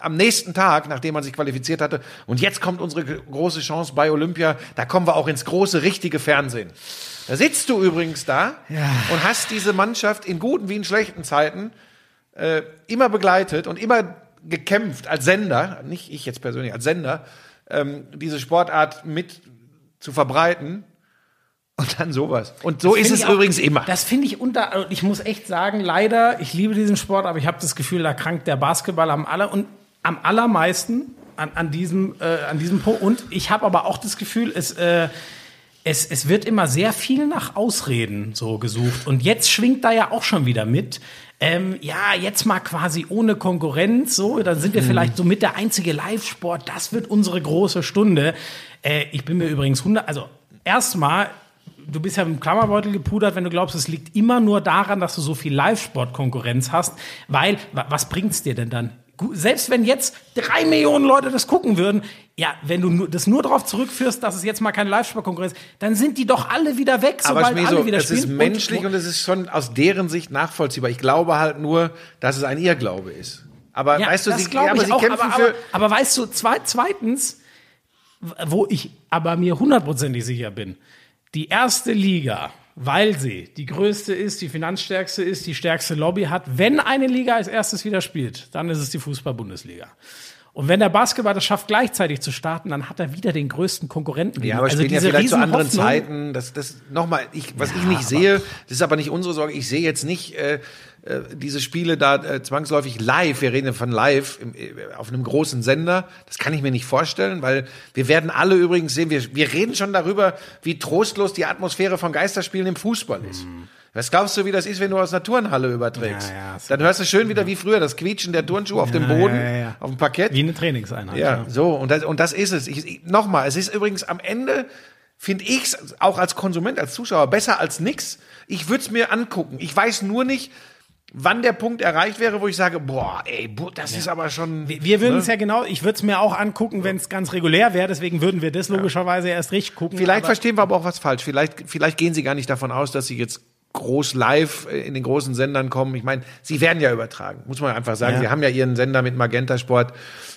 am nächsten Tag, nachdem man sich qualifiziert hatte, und jetzt kommt unsere große Chance bei Olympia, da kommen wir auch ins große, richtige Fernsehen. Da sitzt du übrigens da ja. und hast diese Mannschaft in guten wie in schlechten Zeiten äh, immer begleitet und immer gekämpft als Sender, nicht ich jetzt persönlich, als Sender, ähm, diese Sportart mit zu verbreiten. Und dann sowas. Und so das ist es auch, übrigens immer. Das finde ich unter, also ich muss echt sagen, leider, ich liebe diesen Sport, aber ich habe das Gefühl, da krankt der Basketball am aller und am allermeisten an, an diesem, äh, an diesem Punkt. Und ich habe aber auch das Gefühl, es, äh, es, es wird immer sehr viel nach Ausreden so gesucht. Und jetzt schwingt da ja auch schon wieder mit. Ähm, ja, jetzt mal quasi ohne Konkurrenz, so, dann sind wir mhm. vielleicht so mit der einzige Live-Sport. Das wird unsere große Stunde. Äh, ich bin mir übrigens 100, also erstmal du bist ja im Klammerbeutel gepudert, wenn du glaubst, es liegt immer nur daran, dass du so viel Live-Sport-Konkurrenz hast, weil was bringt's dir denn dann? Selbst wenn jetzt drei Millionen Leute das gucken würden, ja, wenn du das nur darauf zurückführst, dass es jetzt mal keine Live-Sport-Konkurrenz ist, dann sind die doch alle wieder weg, sobald Aber alle so, wieder es spielen. Es ist menschlich und, es ist schon aus deren Sicht nachvollziehbar. Ich glaube halt nur, dass es ein Irrglaube ist. Aber ja, weißt du, sie, ja, aber sie auch, kämpfen aber, für. Aber, aber weißt du, zweitens, wo ich aber mir hundertprozentig sicher bin, die erste Liga, weil sie die größte ist, die finanzstärkste ist, die stärkste Lobby hat, wenn eine Liga als erstes wieder spielt, dann ist es die Fußball-Bundesliga. Und wenn der Basketball das schafft, gleichzeitig zu starten, dann hat er wieder den größten Konkurrenten. Ja, aber also spielen ja vielleicht zu anderen Zeiten. Das, das nochmal, ich, was ja, ich nicht sehe, das ist aber nicht unsere Sorge. Ich sehe jetzt nicht äh, äh, diese Spiele da äh, zwangsläufig live. Wir reden von live im, äh, auf einem großen Sender. Das kann ich mir nicht vorstellen, weil wir werden alle übrigens sehen. Wir, wir reden schon darüber, wie trostlos die Atmosphäre von Geisterspielen im Fußball ist. Mhm. Was glaubst du, wie das ist, wenn du aus einer Turnhalle überträgst? Ja, ja, Dann hörst du schön wieder wie früher das Quietschen der Turnschuhe auf dem Boden, ja, auf dem Parkett. Wie eine Trainingseinheit. Ja, so. Und das, und das ist es. Ich, ich, Nochmal, es ist übrigens am Ende, finde ich auch als Konsument, als Zuschauer besser als nix. Ich würde es mir angucken. Ich weiß nur nicht, wann der Punkt erreicht wäre, wo ich sage, boah, ey, das ja. ist aber schon. Wir, wir würden ne? es ja genau, ich würde es mir auch angucken, wenn es ganz regulär wäre, deswegen würden wir das logischerweise ja. erst richtig gucken. Vielleicht verstehen wir aber auch was falsch. Vielleicht, vielleicht gehen sie gar nicht davon aus, dass sie jetzt groß live äh, in den großen Sendern kommen. Ich meine, sie werden ja übertragen, muss man einfach sagen. Ja. Sie haben ja ihren Sender mit Magenta Sport.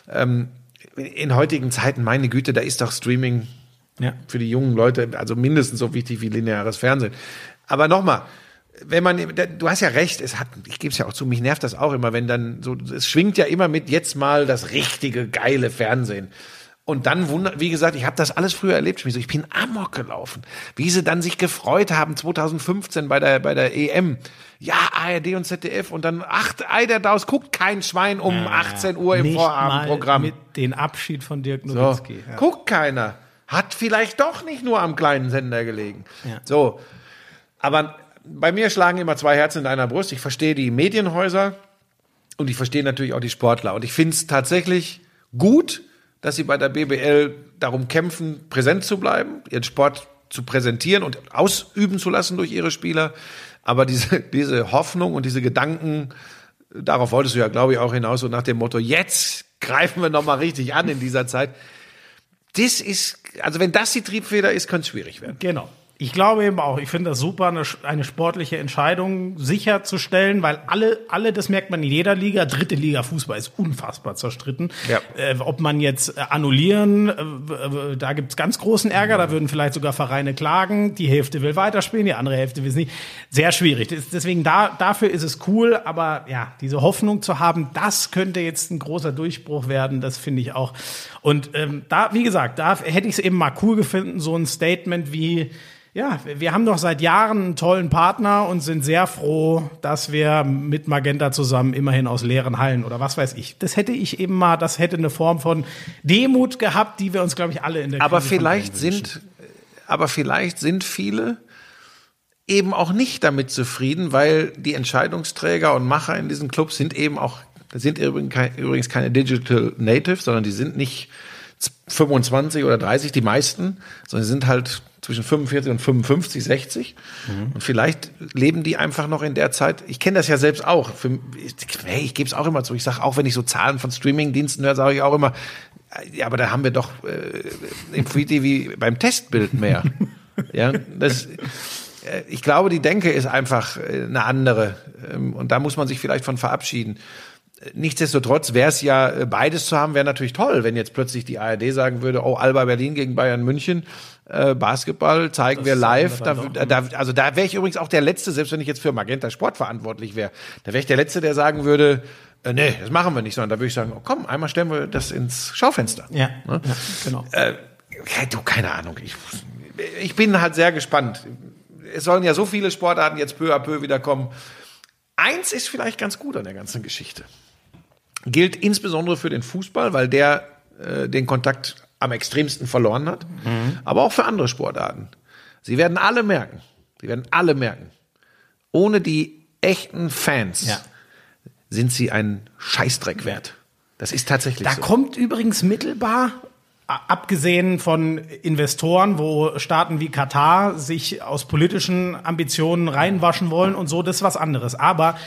Ähm, in heutigen Zeiten, meine Güte, da ist doch Streaming ja. für die jungen Leute also mindestens so wichtig wie lineares Fernsehen. Aber nochmal, wenn man, du hast ja recht, es hat, ich gebe es ja auch zu, mich nervt das auch immer, wenn dann so, es schwingt ja immer mit jetzt mal das richtige, geile Fernsehen. Und dann wundert, wie gesagt, ich habe das alles früher erlebt. Ich bin amok gelaufen. Wie sie dann sich gefreut haben 2015 bei der bei der EM. Ja, ARD und ZDF und dann acht Ei der Daus guckt kein Schwein um ja, 18 Uhr im Vorabendprogramm. Mit den Abschied von Dirk Nowitzki. So, ja. Guckt keiner. Hat vielleicht doch nicht nur am kleinen Sender gelegen. Ja. So. Aber bei mir schlagen immer zwei Herzen in einer Brust. Ich verstehe die Medienhäuser und ich verstehe natürlich auch die Sportler. Und ich finde es tatsächlich gut, dass sie bei der BBL darum kämpfen, präsent zu bleiben, ihren Sport zu präsentieren und ausüben zu lassen durch ihre Spieler. Aber diese, diese Hoffnung und diese Gedanken, darauf wolltest du ja, glaube ich, auch hinaus, so nach dem Motto, jetzt greifen wir nochmal richtig an in dieser Zeit. Das ist, also wenn das die Triebfeder ist, könnte es schwierig werden. Genau. Ich glaube eben auch, ich finde das super, eine, eine, sportliche Entscheidung sicherzustellen, weil alle, alle, das merkt man in jeder Liga, dritte Liga Fußball ist unfassbar zerstritten. Ja. Äh, ob man jetzt äh, annullieren, äh, da gibt's ganz großen Ärger, da würden vielleicht sogar Vereine klagen, die Hälfte will weiterspielen, die andere Hälfte will es nicht. Sehr schwierig. Deswegen da, dafür ist es cool, aber ja, diese Hoffnung zu haben, das könnte jetzt ein großer Durchbruch werden, das finde ich auch. Und ähm, da, wie gesagt, da hätte ich es eben mal cool gefunden, so ein Statement wie, ja, wir haben doch seit Jahren einen tollen Partner und sind sehr froh, dass wir mit Magenta zusammen immerhin aus leeren Hallen oder was weiß ich. Das hätte ich eben mal, das hätte eine Form von Demut gehabt, die wir uns, glaube ich, alle in der Aber Krise vielleicht sind, aber vielleicht sind viele eben auch nicht damit zufrieden, weil die Entscheidungsträger und Macher in diesen Clubs sind eben auch, das sind übrigens keine Digital Natives, sondern die sind nicht 25 oder 30, die meisten, sondern sie sind halt zwischen 45 und 55, 60. Mhm. Und vielleicht leben die einfach noch in der Zeit. Ich kenne das ja selbst auch. Für, ich, hey, ich gebe es auch immer zu. Ich sage auch, wenn ich so Zahlen von Streamingdiensten höre, sage ich auch immer, ja, aber da haben wir doch äh, im Free TV beim Testbild mehr. ja, das, äh, ich glaube, die Denke ist einfach äh, eine andere. Ähm, und da muss man sich vielleicht von verabschieden. Nichtsdestotrotz wäre es ja, äh, beides zu haben, wäre natürlich toll, wenn jetzt plötzlich die ARD sagen würde, oh, Alba Berlin gegen Bayern München, äh, Basketball zeigen das wir live. Da, da, also da wäre ich übrigens auch der Letzte, selbst wenn ich jetzt für Magenta Sport verantwortlich wäre, da wäre ich der Letzte, der sagen würde, äh, nee, das machen wir nicht, sondern da würde ich sagen, oh, komm, einmal stellen wir das ins Schaufenster. Ja, ne? ja genau. Äh, du, keine Ahnung. Ich, ich bin halt sehr gespannt. Es sollen ja so viele Sportarten jetzt peu à peu wiederkommen. Eins ist vielleicht ganz gut an der ganzen Geschichte gilt insbesondere für den Fußball, weil der äh, den Kontakt am extremsten verloren hat, mhm. aber auch für andere Sportarten. Sie werden alle merken, sie werden alle merken, ohne die echten Fans ja. sind sie ein Scheißdreck wert. Das ist tatsächlich da so. Da kommt übrigens mittelbar, abgesehen von Investoren, wo Staaten wie Katar sich aus politischen Ambitionen reinwaschen wollen und so, das ist was anderes. Aber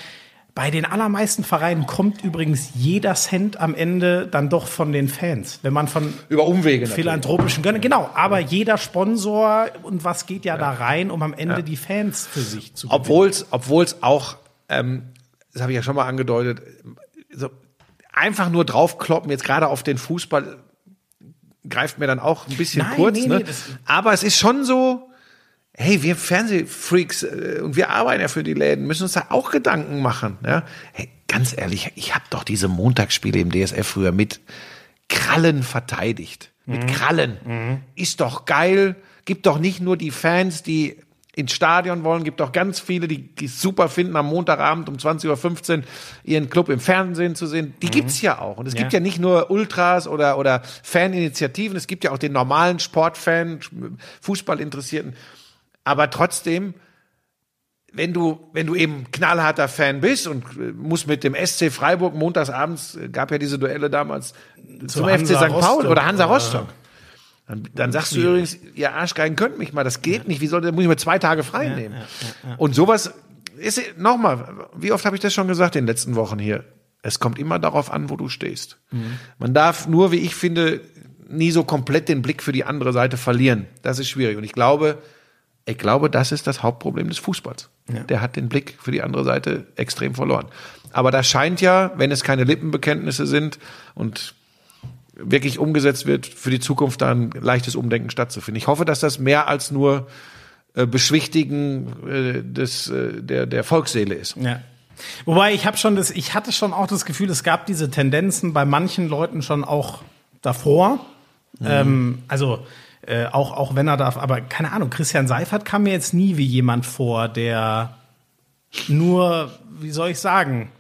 bei den allermeisten Vereinen kommt übrigens jeder Cent am Ende dann doch von den Fans. Wenn man von über Umwege philanthropischen Gönnen, genau, aber jeder Sponsor und was geht ja, ja. da rein, um am Ende ja. die Fans für sich zu gewinnen. Obwohl's obwohl's auch ähm, das habe ich ja schon mal angedeutet, so einfach nur draufkloppen jetzt gerade auf den Fußball greift mir dann auch ein bisschen Nein, kurz, nee, ne? Nee, aber es ist schon so hey, wir Fernsehfreaks äh, und wir arbeiten ja für die Läden, müssen uns da auch Gedanken machen. Ja? Hey, ganz ehrlich, ich habe doch diese Montagsspiele im DSF früher mit Krallen verteidigt. Mit mhm. Krallen. Mhm. Ist doch geil. Gibt doch nicht nur die Fans, die ins Stadion wollen, gibt auch ganz viele, die, die super finden, am Montagabend um 20.15 Uhr ihren Club im Fernsehen zu sehen. Die mhm. gibt's ja auch. Und es ja. gibt ja nicht nur Ultras oder, oder Faninitiativen, es gibt ja auch den normalen Sportfan, Fußballinteressierten. Aber trotzdem, wenn du, wenn du eben knallharter Fan bist und äh, musst mit dem SC Freiburg montagsabends, äh, gab ja diese Duelle damals zum FC St. Paul oder Hansa Rostock. Dann, dann sagst du übrigens, ihr Arschgeigen könnt mich mal, das geht ja. nicht. Wie soll, da muss ich mir zwei Tage frei ja, nehmen. Ja, und sowas ist, nochmal, wie oft habe ich das schon gesagt in den letzten Wochen hier? Es kommt immer darauf an, wo du stehst. Mhm. Man darf nur, wie ich finde, nie so komplett den Blick für die andere Seite verlieren. Das ist schwierig. Und ich glaube, ich glaube, das ist das Hauptproblem des Fußballs. Ja. Der hat den Blick für die andere Seite extrem verloren. Aber da scheint ja, wenn es keine Lippenbekenntnisse sind und wirklich umgesetzt wird, für die Zukunft da ein leichtes Umdenken stattzufinden. Ich hoffe, dass das mehr als nur äh, Beschwichtigen äh, des, äh, der, der Volksseele ist. Ja. Wobei ich habe schon das, ich hatte schon auch das Gefühl, es gab diese Tendenzen bei manchen Leuten schon auch davor. Mhm. Ähm, also äh, auch, auch wenn er darf, aber keine Ahnung, Christian Seifert kam mir jetzt nie wie jemand vor, der nur, wie soll ich sagen,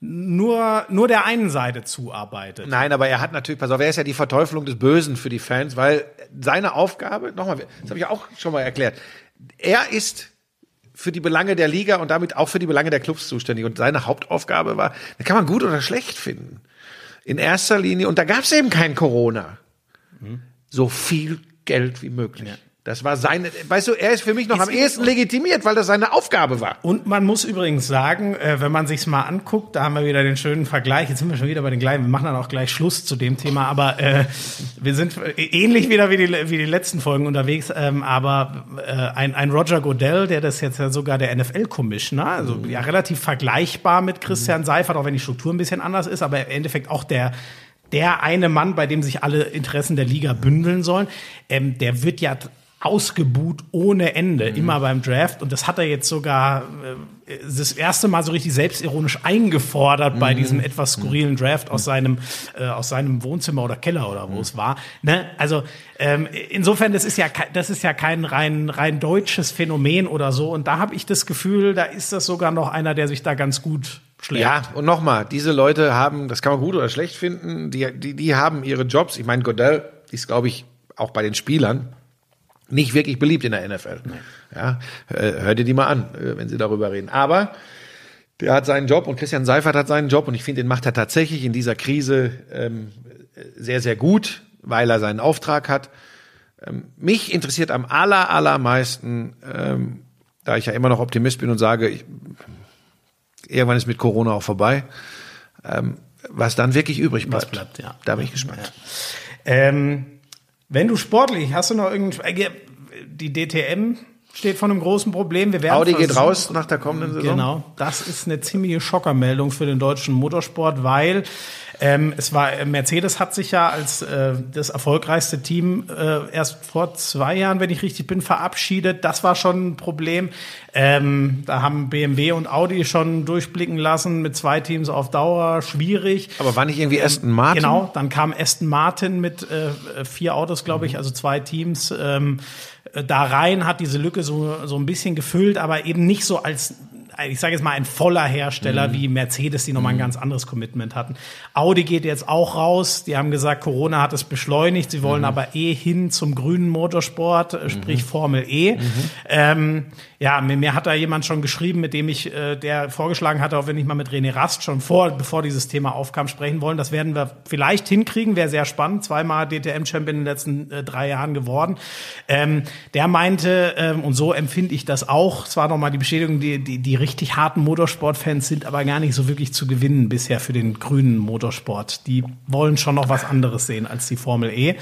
nur, nur der einen Seite zuarbeitet. Nein, aber er hat natürlich, pass auf, er ist ja die Verteufelung des Bösen für die Fans, weil seine Aufgabe, nochmal, das habe ich auch schon mal erklärt, er ist für die Belange der Liga und damit auch für die Belange der Clubs zuständig. Und seine Hauptaufgabe war, da kann man gut oder schlecht finden. In erster Linie, und da gab es eben kein Corona, mhm. So viel Geld wie möglich. Ja. Das war seine, weißt du, er ist für mich noch ist am ehesten legitimiert, weil das seine Aufgabe war. Und man muss übrigens sagen, äh, wenn man sich's mal anguckt, da haben wir wieder den schönen Vergleich. Jetzt sind wir schon wieder bei den gleichen. Wir machen dann auch gleich Schluss zu dem Thema, aber äh, wir sind ähnlich wieder wie die, wie die letzten Folgen unterwegs. Ähm, aber äh, ein, ein Roger Godell, der das jetzt ja sogar der NFL-Commissioner, also mhm. ja relativ vergleichbar mit Christian. Seifert, auch wenn die Struktur ein bisschen anders ist, aber im Endeffekt auch der der eine Mann, bei dem sich alle Interessen der Liga bündeln sollen, ähm, der wird ja ausgebuht ohne Ende, mhm. immer beim Draft. Und das hat er jetzt sogar äh, das erste Mal so richtig selbstironisch eingefordert mhm. bei diesem etwas skurrilen mhm. Draft aus seinem, äh, aus seinem Wohnzimmer oder Keller oder wo mhm. es war. Ne? Also ähm, insofern, das ist ja das ist ja kein rein, rein deutsches Phänomen oder so. Und da habe ich das Gefühl, da ist das sogar noch einer, der sich da ganz gut schlägt. Ja, und nochmal, diese Leute haben, das kann man gut oder schlecht finden, die, die, die haben ihre Jobs. Ich meine, Godell ist, glaube ich, auch bei den Spielern nicht wirklich beliebt in der NFL. Nee. Ja, hört ihr die mal an, äh, wenn sie darüber reden. Aber der hat seinen Job und Christian Seifert hat seinen Job und ich finde, den macht er tatsächlich in dieser Krise ähm, sehr, sehr gut, weil er seinen Auftrag hat. Ähm, mich interessiert am aller, allermeisten, ähm, da ich ja immer noch Optimist bin und sage, ich, irgendwann ist mit Corona auch vorbei, ähm, was dann wirklich übrig bleibt. bleibt ja. Da bin ich gespannt. Ja. Ähm wenn du sportlich, hast du noch irgend äh, die DTM steht vor einem großen Problem. Wir werden Audi geht raus nach der kommenden Saison. Genau, das ist eine ziemliche Schockermeldung für den deutschen Motorsport, weil ähm, es war Mercedes hat sich ja als äh, das erfolgreichste Team äh, erst vor zwei Jahren, wenn ich richtig bin, verabschiedet. Das war schon ein Problem. Ähm, da haben BMW und Audi schon durchblicken lassen mit zwei Teams auf Dauer schwierig. Aber war nicht irgendwie Aston Martin? Genau, dann kam Aston Martin mit äh, vier Autos, glaube ich, also zwei Teams. Ähm, da rein hat diese Lücke so, so ein bisschen gefüllt, aber eben nicht so als ich sage jetzt mal, ein voller Hersteller mhm. wie Mercedes, die nochmal ein mhm. ganz anderes Commitment hatten. Audi geht jetzt auch raus. Die haben gesagt, Corona hat es beschleunigt. Sie wollen mhm. aber eh hin zum grünen Motorsport, äh, sprich mhm. Formel E. Mhm. Ähm, ja, mir, mir hat da jemand schon geschrieben, mit dem ich, äh, der vorgeschlagen hatte, auch wenn ich mal mit René Rast schon vor, bevor dieses Thema aufkam, sprechen wollen. Das werden wir vielleicht hinkriegen, wäre sehr spannend. Zweimal DTM-Champion in den letzten äh, drei Jahren geworden. Ähm, der meinte, ähm, und so empfinde ich das auch, zwar nochmal die Bestätigung, die, die, die richtig harten Motorsportfans sind aber gar nicht so wirklich zu gewinnen bisher für den grünen Motorsport. Die wollen schon noch was anderes sehen als die Formel E.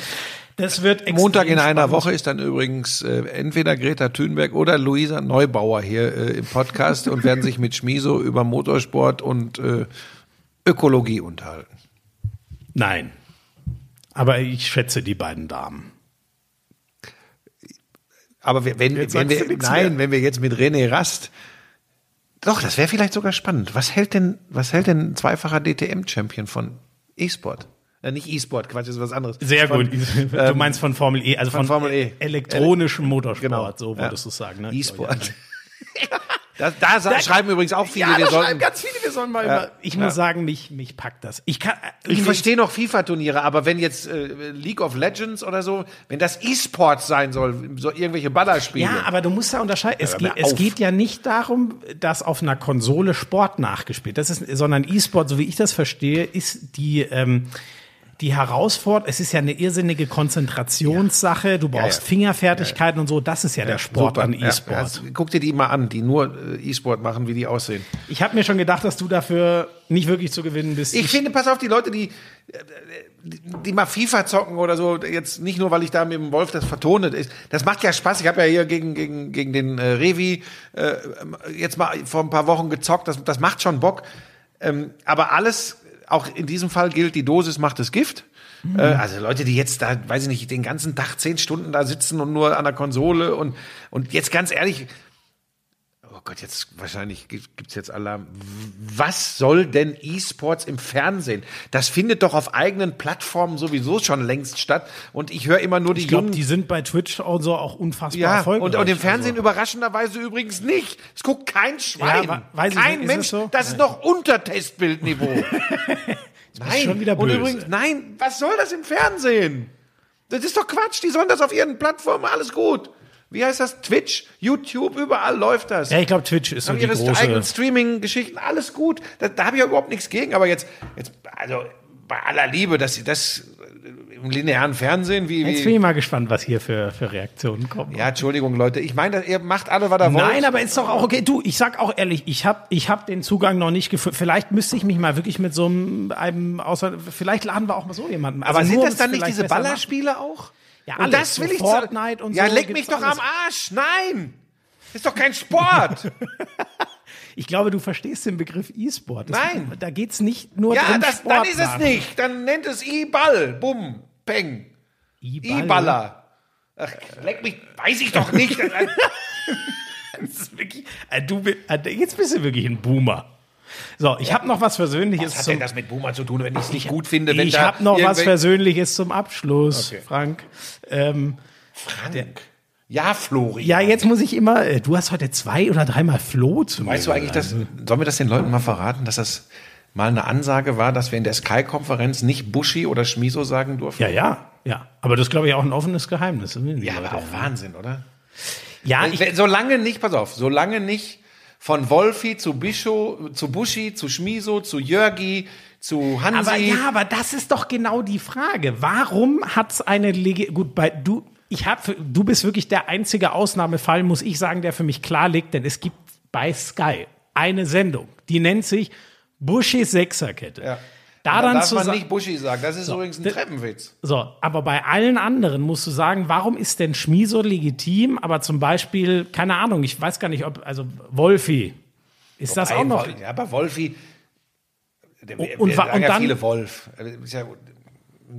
Das wird Montag in einer Woche ist dann übrigens äh, entweder Greta Thunberg oder Luisa Neubauer hier äh, im Podcast und werden sich mit Schmiso über Motorsport und äh, Ökologie unterhalten. Nein. Aber ich schätze die beiden Damen. Aber wenn, wenn, wenn wir, nein, mehr. wenn wir jetzt mit René Rast, doch, das wäre vielleicht sogar spannend. Was hält denn, was hält denn ein zweifacher DTM-Champion von E-Sport? Äh, nicht E-Sport, Quatsch, ist was anderes. Sehr von, gut. Du ähm, meinst von Formel E, also von, von Formel E. elektronischem Motorsport, genau. so würdest ja. du sagen. Ne? E-Sport. Da, da, da, schreiben übrigens auch viele, ja, wir sollten. ganz viele, wir sollen mal. Ja, ich muss sagen, mich, mich packt das. Ich kann. Äh, ich verstehe noch FIFA-Turniere, aber wenn jetzt äh, League of Legends oder so, wenn das E-Sport sein soll, so irgendwelche Ballerspiele. Ja, aber du musst da unterscheiden. Es, geht, es geht ja nicht darum, dass auf einer Konsole Sport nachgespielt, das ist, sondern E-Sport, so wie ich das verstehe, ist die ähm, die Herausforderung, es ist ja eine irrsinnige Konzentrationssache, du brauchst ja, ja. Fingerfertigkeiten ja, und so, das ist ja, der Sport super. an E-Sport. guck dir die mal an, die nur äh, E-Sport machen, wie die aussehen. Ich habe mir schon gedacht, dass du dafür nicht wirklich zu gewinnen bist. Ich, ich finde, pass auf, die Leute, die, die, die mal FIFA zocken oder so, jetzt nicht nur, weil ich da mit dem Wolf das vertone, das macht ja Spaß. Ich habe ja hier gegen, gegen, gegen den äh, Revi äh, jetzt mal vor ein paar Wochen gezockt, das, das macht schon Bock. Ähm, aber alles auch in diesem Fall gilt, die Dosis macht das Gift. Äh, also Leute, die jetzt da, weiß ich nicht, den ganzen Tag zehn Stunden da sitzen und nur an der Konsole und, und jetzt ganz ehrlich, Gott, jetzt wahrscheinlich gibt- gibt's jetzt Alarm. Was soll denn E-Sports im Fernsehen? Das findet doch auf eigenen Plattformen sowieso schon längst statt. Und ich höre immer nur die Ich glaube, jungen die sind bei Twitch und so auch unfassbar ja, erfolgreich. und, und im Fernsehen Also, überraschenderweise übrigens nicht. Es guckt kein Schwein. Ja, kein nicht, es Mensch. so? Das ist noch unter Testbildniveau. nein, und übrigens, nein, was soll das im Fernsehen? Das ist doch Quatsch. Die sollen das auf ihren Plattformen, alles gut. Wie heißt das? Twitch, YouTube, überall läuft das. Ja, ich glaube, Twitch ist so haben die ihre eigenen große. Streaming-Geschichten, alles gut. Da, da habe ich ja überhaupt nichts gegen. Aber jetzt, jetzt, also bei aller Liebe, dass sie das im linearen Fernsehen, wie, Jetzt bin ich mal gespannt, was hier für, für Reaktionen kommen. ja, Entschuldigung, Leute. Ich meine, ihr macht alle, was ihr wollt. Nein, aber ist doch auch okay. Du, ich sag auch ehrlich, ich habe ich hab den Zugang noch nicht gefunden. Vielleicht müsste ich mich mal wirklich mit so einem, einem außer, vielleicht laden wir auch mal so jemanden. Aber Also sind das dann nicht diese. Ballerspiele auch? Ja, und alles. das will So ich Fortnite und Ja, so leck mich doch alles. am Arsch. Nein. Ist doch kein Sport. Ich glaube, du verstehst den Begriff E-Sport. Nein. Da geht's nicht nur ja, drum, das, Sport dann ist es machen. nicht. Dann nennt es E-Ball. Bumm. Peng. E-Ball. E-Baller. Ach, leck mich, weiß ich doch nicht. Das ist wirklich, äh, du, äh, jetzt bist du wirklich ein Boomer. So, ich habe noch was Versöhnliches Was hat zum denn das mit Boomer zu tun, wenn ich es nicht gut finde? Wenn Ich habe noch was Versöhnliches zum Abschluss, Okay. Frank. Ähm, Frank. Ja, Flori. ja, jetzt muss ich immer. äh, Du hast heute zwei oder dreimal Flo zu mir. Weißt du eigentlich, dass, sollen wir das den Leuten mal verraten, dass das mal eine Ansage war, dass wir in der Sky-Konferenz nicht Bushi oder Schmiso sagen durften? Ja, ja, ja. Aber das ist, glaube ich, auch ein offenes Geheimnis. Ja, aber auch Wahnsinn, oder? Ja, ich, Wenn- solange nicht, pass auf, solange nicht von Wolfi zu Bischo, zu Bushi, zu Schmiso, zu Jörgi, zu Hansi. aber ja, aber das ist doch genau die Frage. Warum hat's eine Lege gut bei du ich habe du bist wirklich der einzige Ausnahmefall, muss ich sagen, der für mich klar liegt, denn es gibt bei Sky eine Sendung, die nennt sich Bushis Sechserkette. ja. Da da dann darf zu man nicht Bushi sagen. Das ist übrigens ein Treppenwitz. So, aber bei allen anderen musst du sagen, warum ist denn Schmiso legitim, aber zum Beispiel, keine Ahnung, ich weiß gar nicht, ob, also Wolfi, ist das auch Wobei, noch, Ja, aber Wolfi. Der, Und- wir und wa- sagen und ja dann- viele Wolf. Also, ja,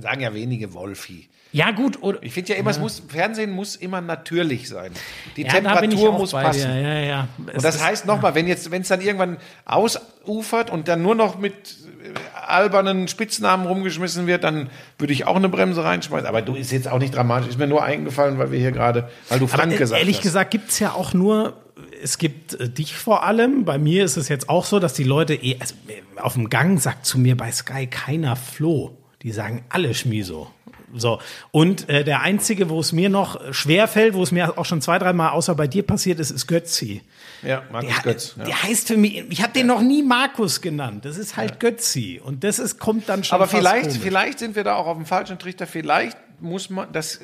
sagen ja wenige Wolfi. ja gut, oder, Ich finde ja immer, es muss, Fernsehen muss immer natürlich sein. Die ja, Temperatur muss passen. dir, ja, ja. Und das heißt nochmal, wenn jetzt, wenn es dann irgendwann ausufert und dann nur noch mit albernen Spitznamen rumgeschmissen wird, dann würde ich auch eine Bremse reinschmeißen. Aber du ist jetzt auch nicht dramatisch. Ist mir nur eingefallen, weil wir hier gerade, weil du Frank gesagt ehrlich hast. gesagt gibt's ja auch nur, es gibt äh, dich vor allem. Bei mir ist es jetzt auch so, dass die Leute eh, also, auf dem Gang sagt zu mir bei Sky keiner Flo. Die sagen alle Schmiso. So. Und äh, der einzige, wo es mir noch schwer fällt, wo es mir auch schon zwei, dreimal außer bei dir passiert ist, ist Götzi. Ja, Markus Der, Götz. Ja. der heißt für mich, ich habe den noch nie Markus genannt. Das ist halt Götzi. Und das ist, kommt dann schon. Aber vielleicht, komisch. vielleicht sind wir da auch auf dem falschen Trichter. Vielleicht muss man das,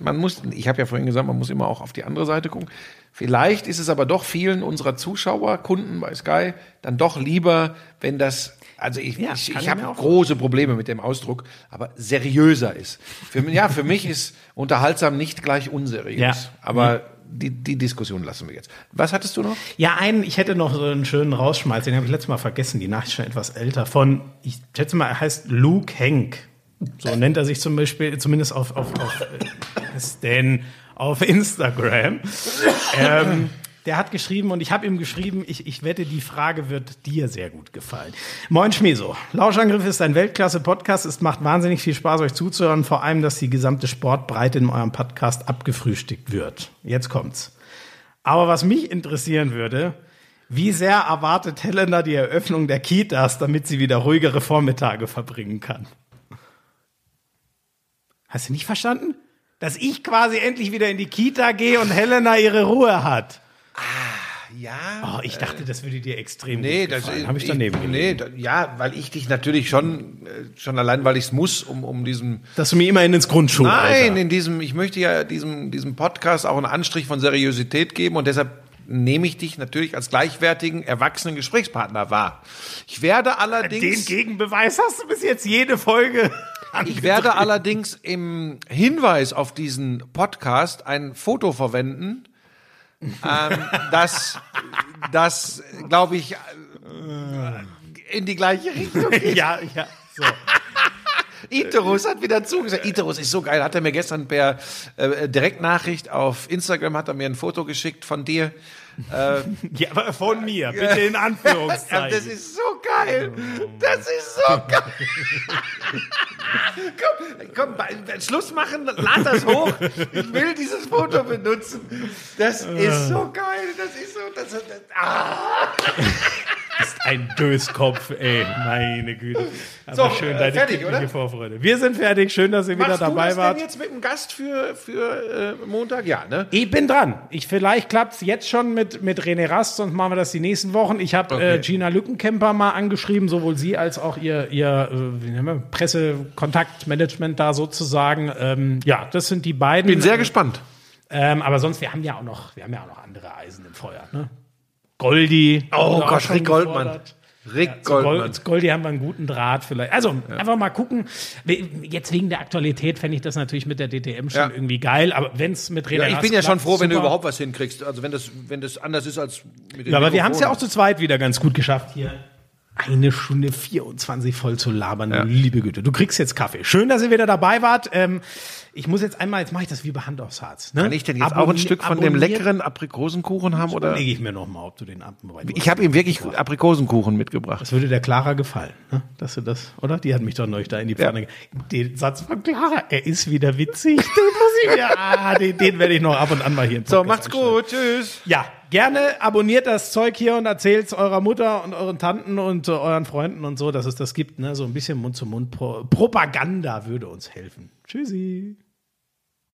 man muss, ich habe ja vorhin gesagt, man muss immer auch auf die andere Seite gucken. Vielleicht ist es aber doch vielen unserer Zuschauer, Kunden bei Sky, dann doch lieber, wenn das, also ich, Ja, ich, ich habe große Probleme mit dem Ausdruck, aber seriöser ist. Für, ja, für mich ist unterhaltsam nicht gleich unseriös. Ja. Aber die, die Diskussion lassen wir jetzt. Was hattest du noch? Ja, einen, ich hätte noch so einen schönen Rausschmeiß, den habe ich letztes Mal vergessen, die Nachricht schon etwas älter, von, ich schätze mal, er heißt Luke Henk. So nennt er sich zum Beispiel, zumindest auf, auf, auf, äh, auf Instagram. ähm, der hat geschrieben und ich habe ihm geschrieben, ich, ich wette, die Frage wird dir sehr gut gefallen. Moin Schmeso. Lauschangriff ist ein Weltklasse-Podcast. Es macht wahnsinnig viel Spaß, euch zuzuhören. Vor allem, dass die gesamte Sportbreite in eurem Podcast abgefrühstückt wird. Jetzt kommt's. Aber was mich interessieren würde, wie sehr erwartet Helena die Eröffnung der Kitas, damit sie wieder ruhigere Vormittage verbringen kann? Hast du nicht verstanden? Dass ich quasi endlich wieder in die Kita gehe und Helena ihre Ruhe hat. Ja. Oh, ich dachte, das würde dir extrem Nee, gut das gefallen. Habe ich daneben gelegen. Nee, da, ja, weil ich dich natürlich schon, äh, schon allein, weil ich es muss, um, um diesen Dass du mir immerhin ins Grundschulalter. Nein, in diesem, ich möchte ja diesem, diesem Podcast auch einen Anstrich von Seriosität geben und deshalb nehme ich dich natürlich als gleichwertigen, erwachsenen Gesprächspartner wahr. Ich werde Den allerdings, Gegenbeweis hast du bis jetzt jede Folge. ich werde allerdings im Hinweis auf diesen Podcast ein Foto verwenden, ähm, das, das, glaube ich, äh, in die gleiche Richtung geht. ja, ja. So. Iterus hat wieder zugesagt. Iterus ist so geil. Hat er mir gestern per äh, Direktnachricht auf Instagram hat er mir ein Foto geschickt von dir. Äh, ja, aber von mir, bitte in Anführungszeichen. das ist so geil. Das ist so geil. komm, komm, Schluss machen, lad das hoch. Ich will dieses Foto benutzen. Das ist so geil. Das ist so. Das, das, ah ist ein Döskopf, ey. Meine Güte. Aber so, schön, deine fertig, oder? Vorfreude. Wir sind fertig. Schön, dass ihr Machst wieder dabei du das wart. Denn jetzt mit dem Gast für, für äh, Montag? Ja, ne? Ich bin dran. Ich, vielleicht klappt es jetzt schon mit, mit René Rast, sonst machen wir das die nächsten Wochen. Ich habe okay. äh, Gina Lückenkemper mal angeschrieben, sowohl sie als auch ihr, ihr äh, Pressekontaktmanagement da sozusagen. Ähm, ja, das sind die beiden. Bin sehr gespannt. Ähm, aber sonst, wir haben ja auch noch, wir haben ja auch noch andere Eisen im Feuer. Ne? Goldi. Oh Gott, Rick Goldmann. Rick ja, Goldmann. Goldi haben wir einen guten Draht vielleicht. Also ja. einfach mal gucken. Jetzt wegen der Aktualität fände ich das natürlich mit der DTM schon ja. irgendwie geil. Aber wenn es mit René ja, Ich bin ja schon froh, super. wenn du überhaupt was hinkriegst. Also wenn das, wenn das anders ist als mit dem Ja, aber wir haben es ja auch zu zweit wieder ganz gut geschafft hier eine Stunde 24 voll zu labern. Liebe Güte, du kriegst jetzt Kaffee. Schön, dass ihr wieder dabei wart. Ähm, ich muss jetzt einmal, jetzt mache ich das wie bei Hand aufs Harz. Ne? Kann ich denn jetzt Abonnier, auch ein Stück von dem leckeren Aprikosenkuchen haben? Oder lege ich mir noch mal, ob du den ab. Ich habe ihm wirklich Aprikosenkuchen mitgebracht. Das würde der Clara gefallen, ne? dass du das, oder? Die hat mich doch neulich da in die Pfanne. Ja. Den Satz von Clara, er ist wieder witzig. den muss ich mir, ah, den, den werde ich noch ab und an mal hier. So, macht's gut, tschüss. Ja, gerne abonniert das Zeug hier und erzählt es eurer Mutter und euren Tanten und äh, euren Freunden und so, dass es das gibt. Ne? So ein bisschen Mund-zu-Mund-Propaganda würde uns helfen. Tschüssi.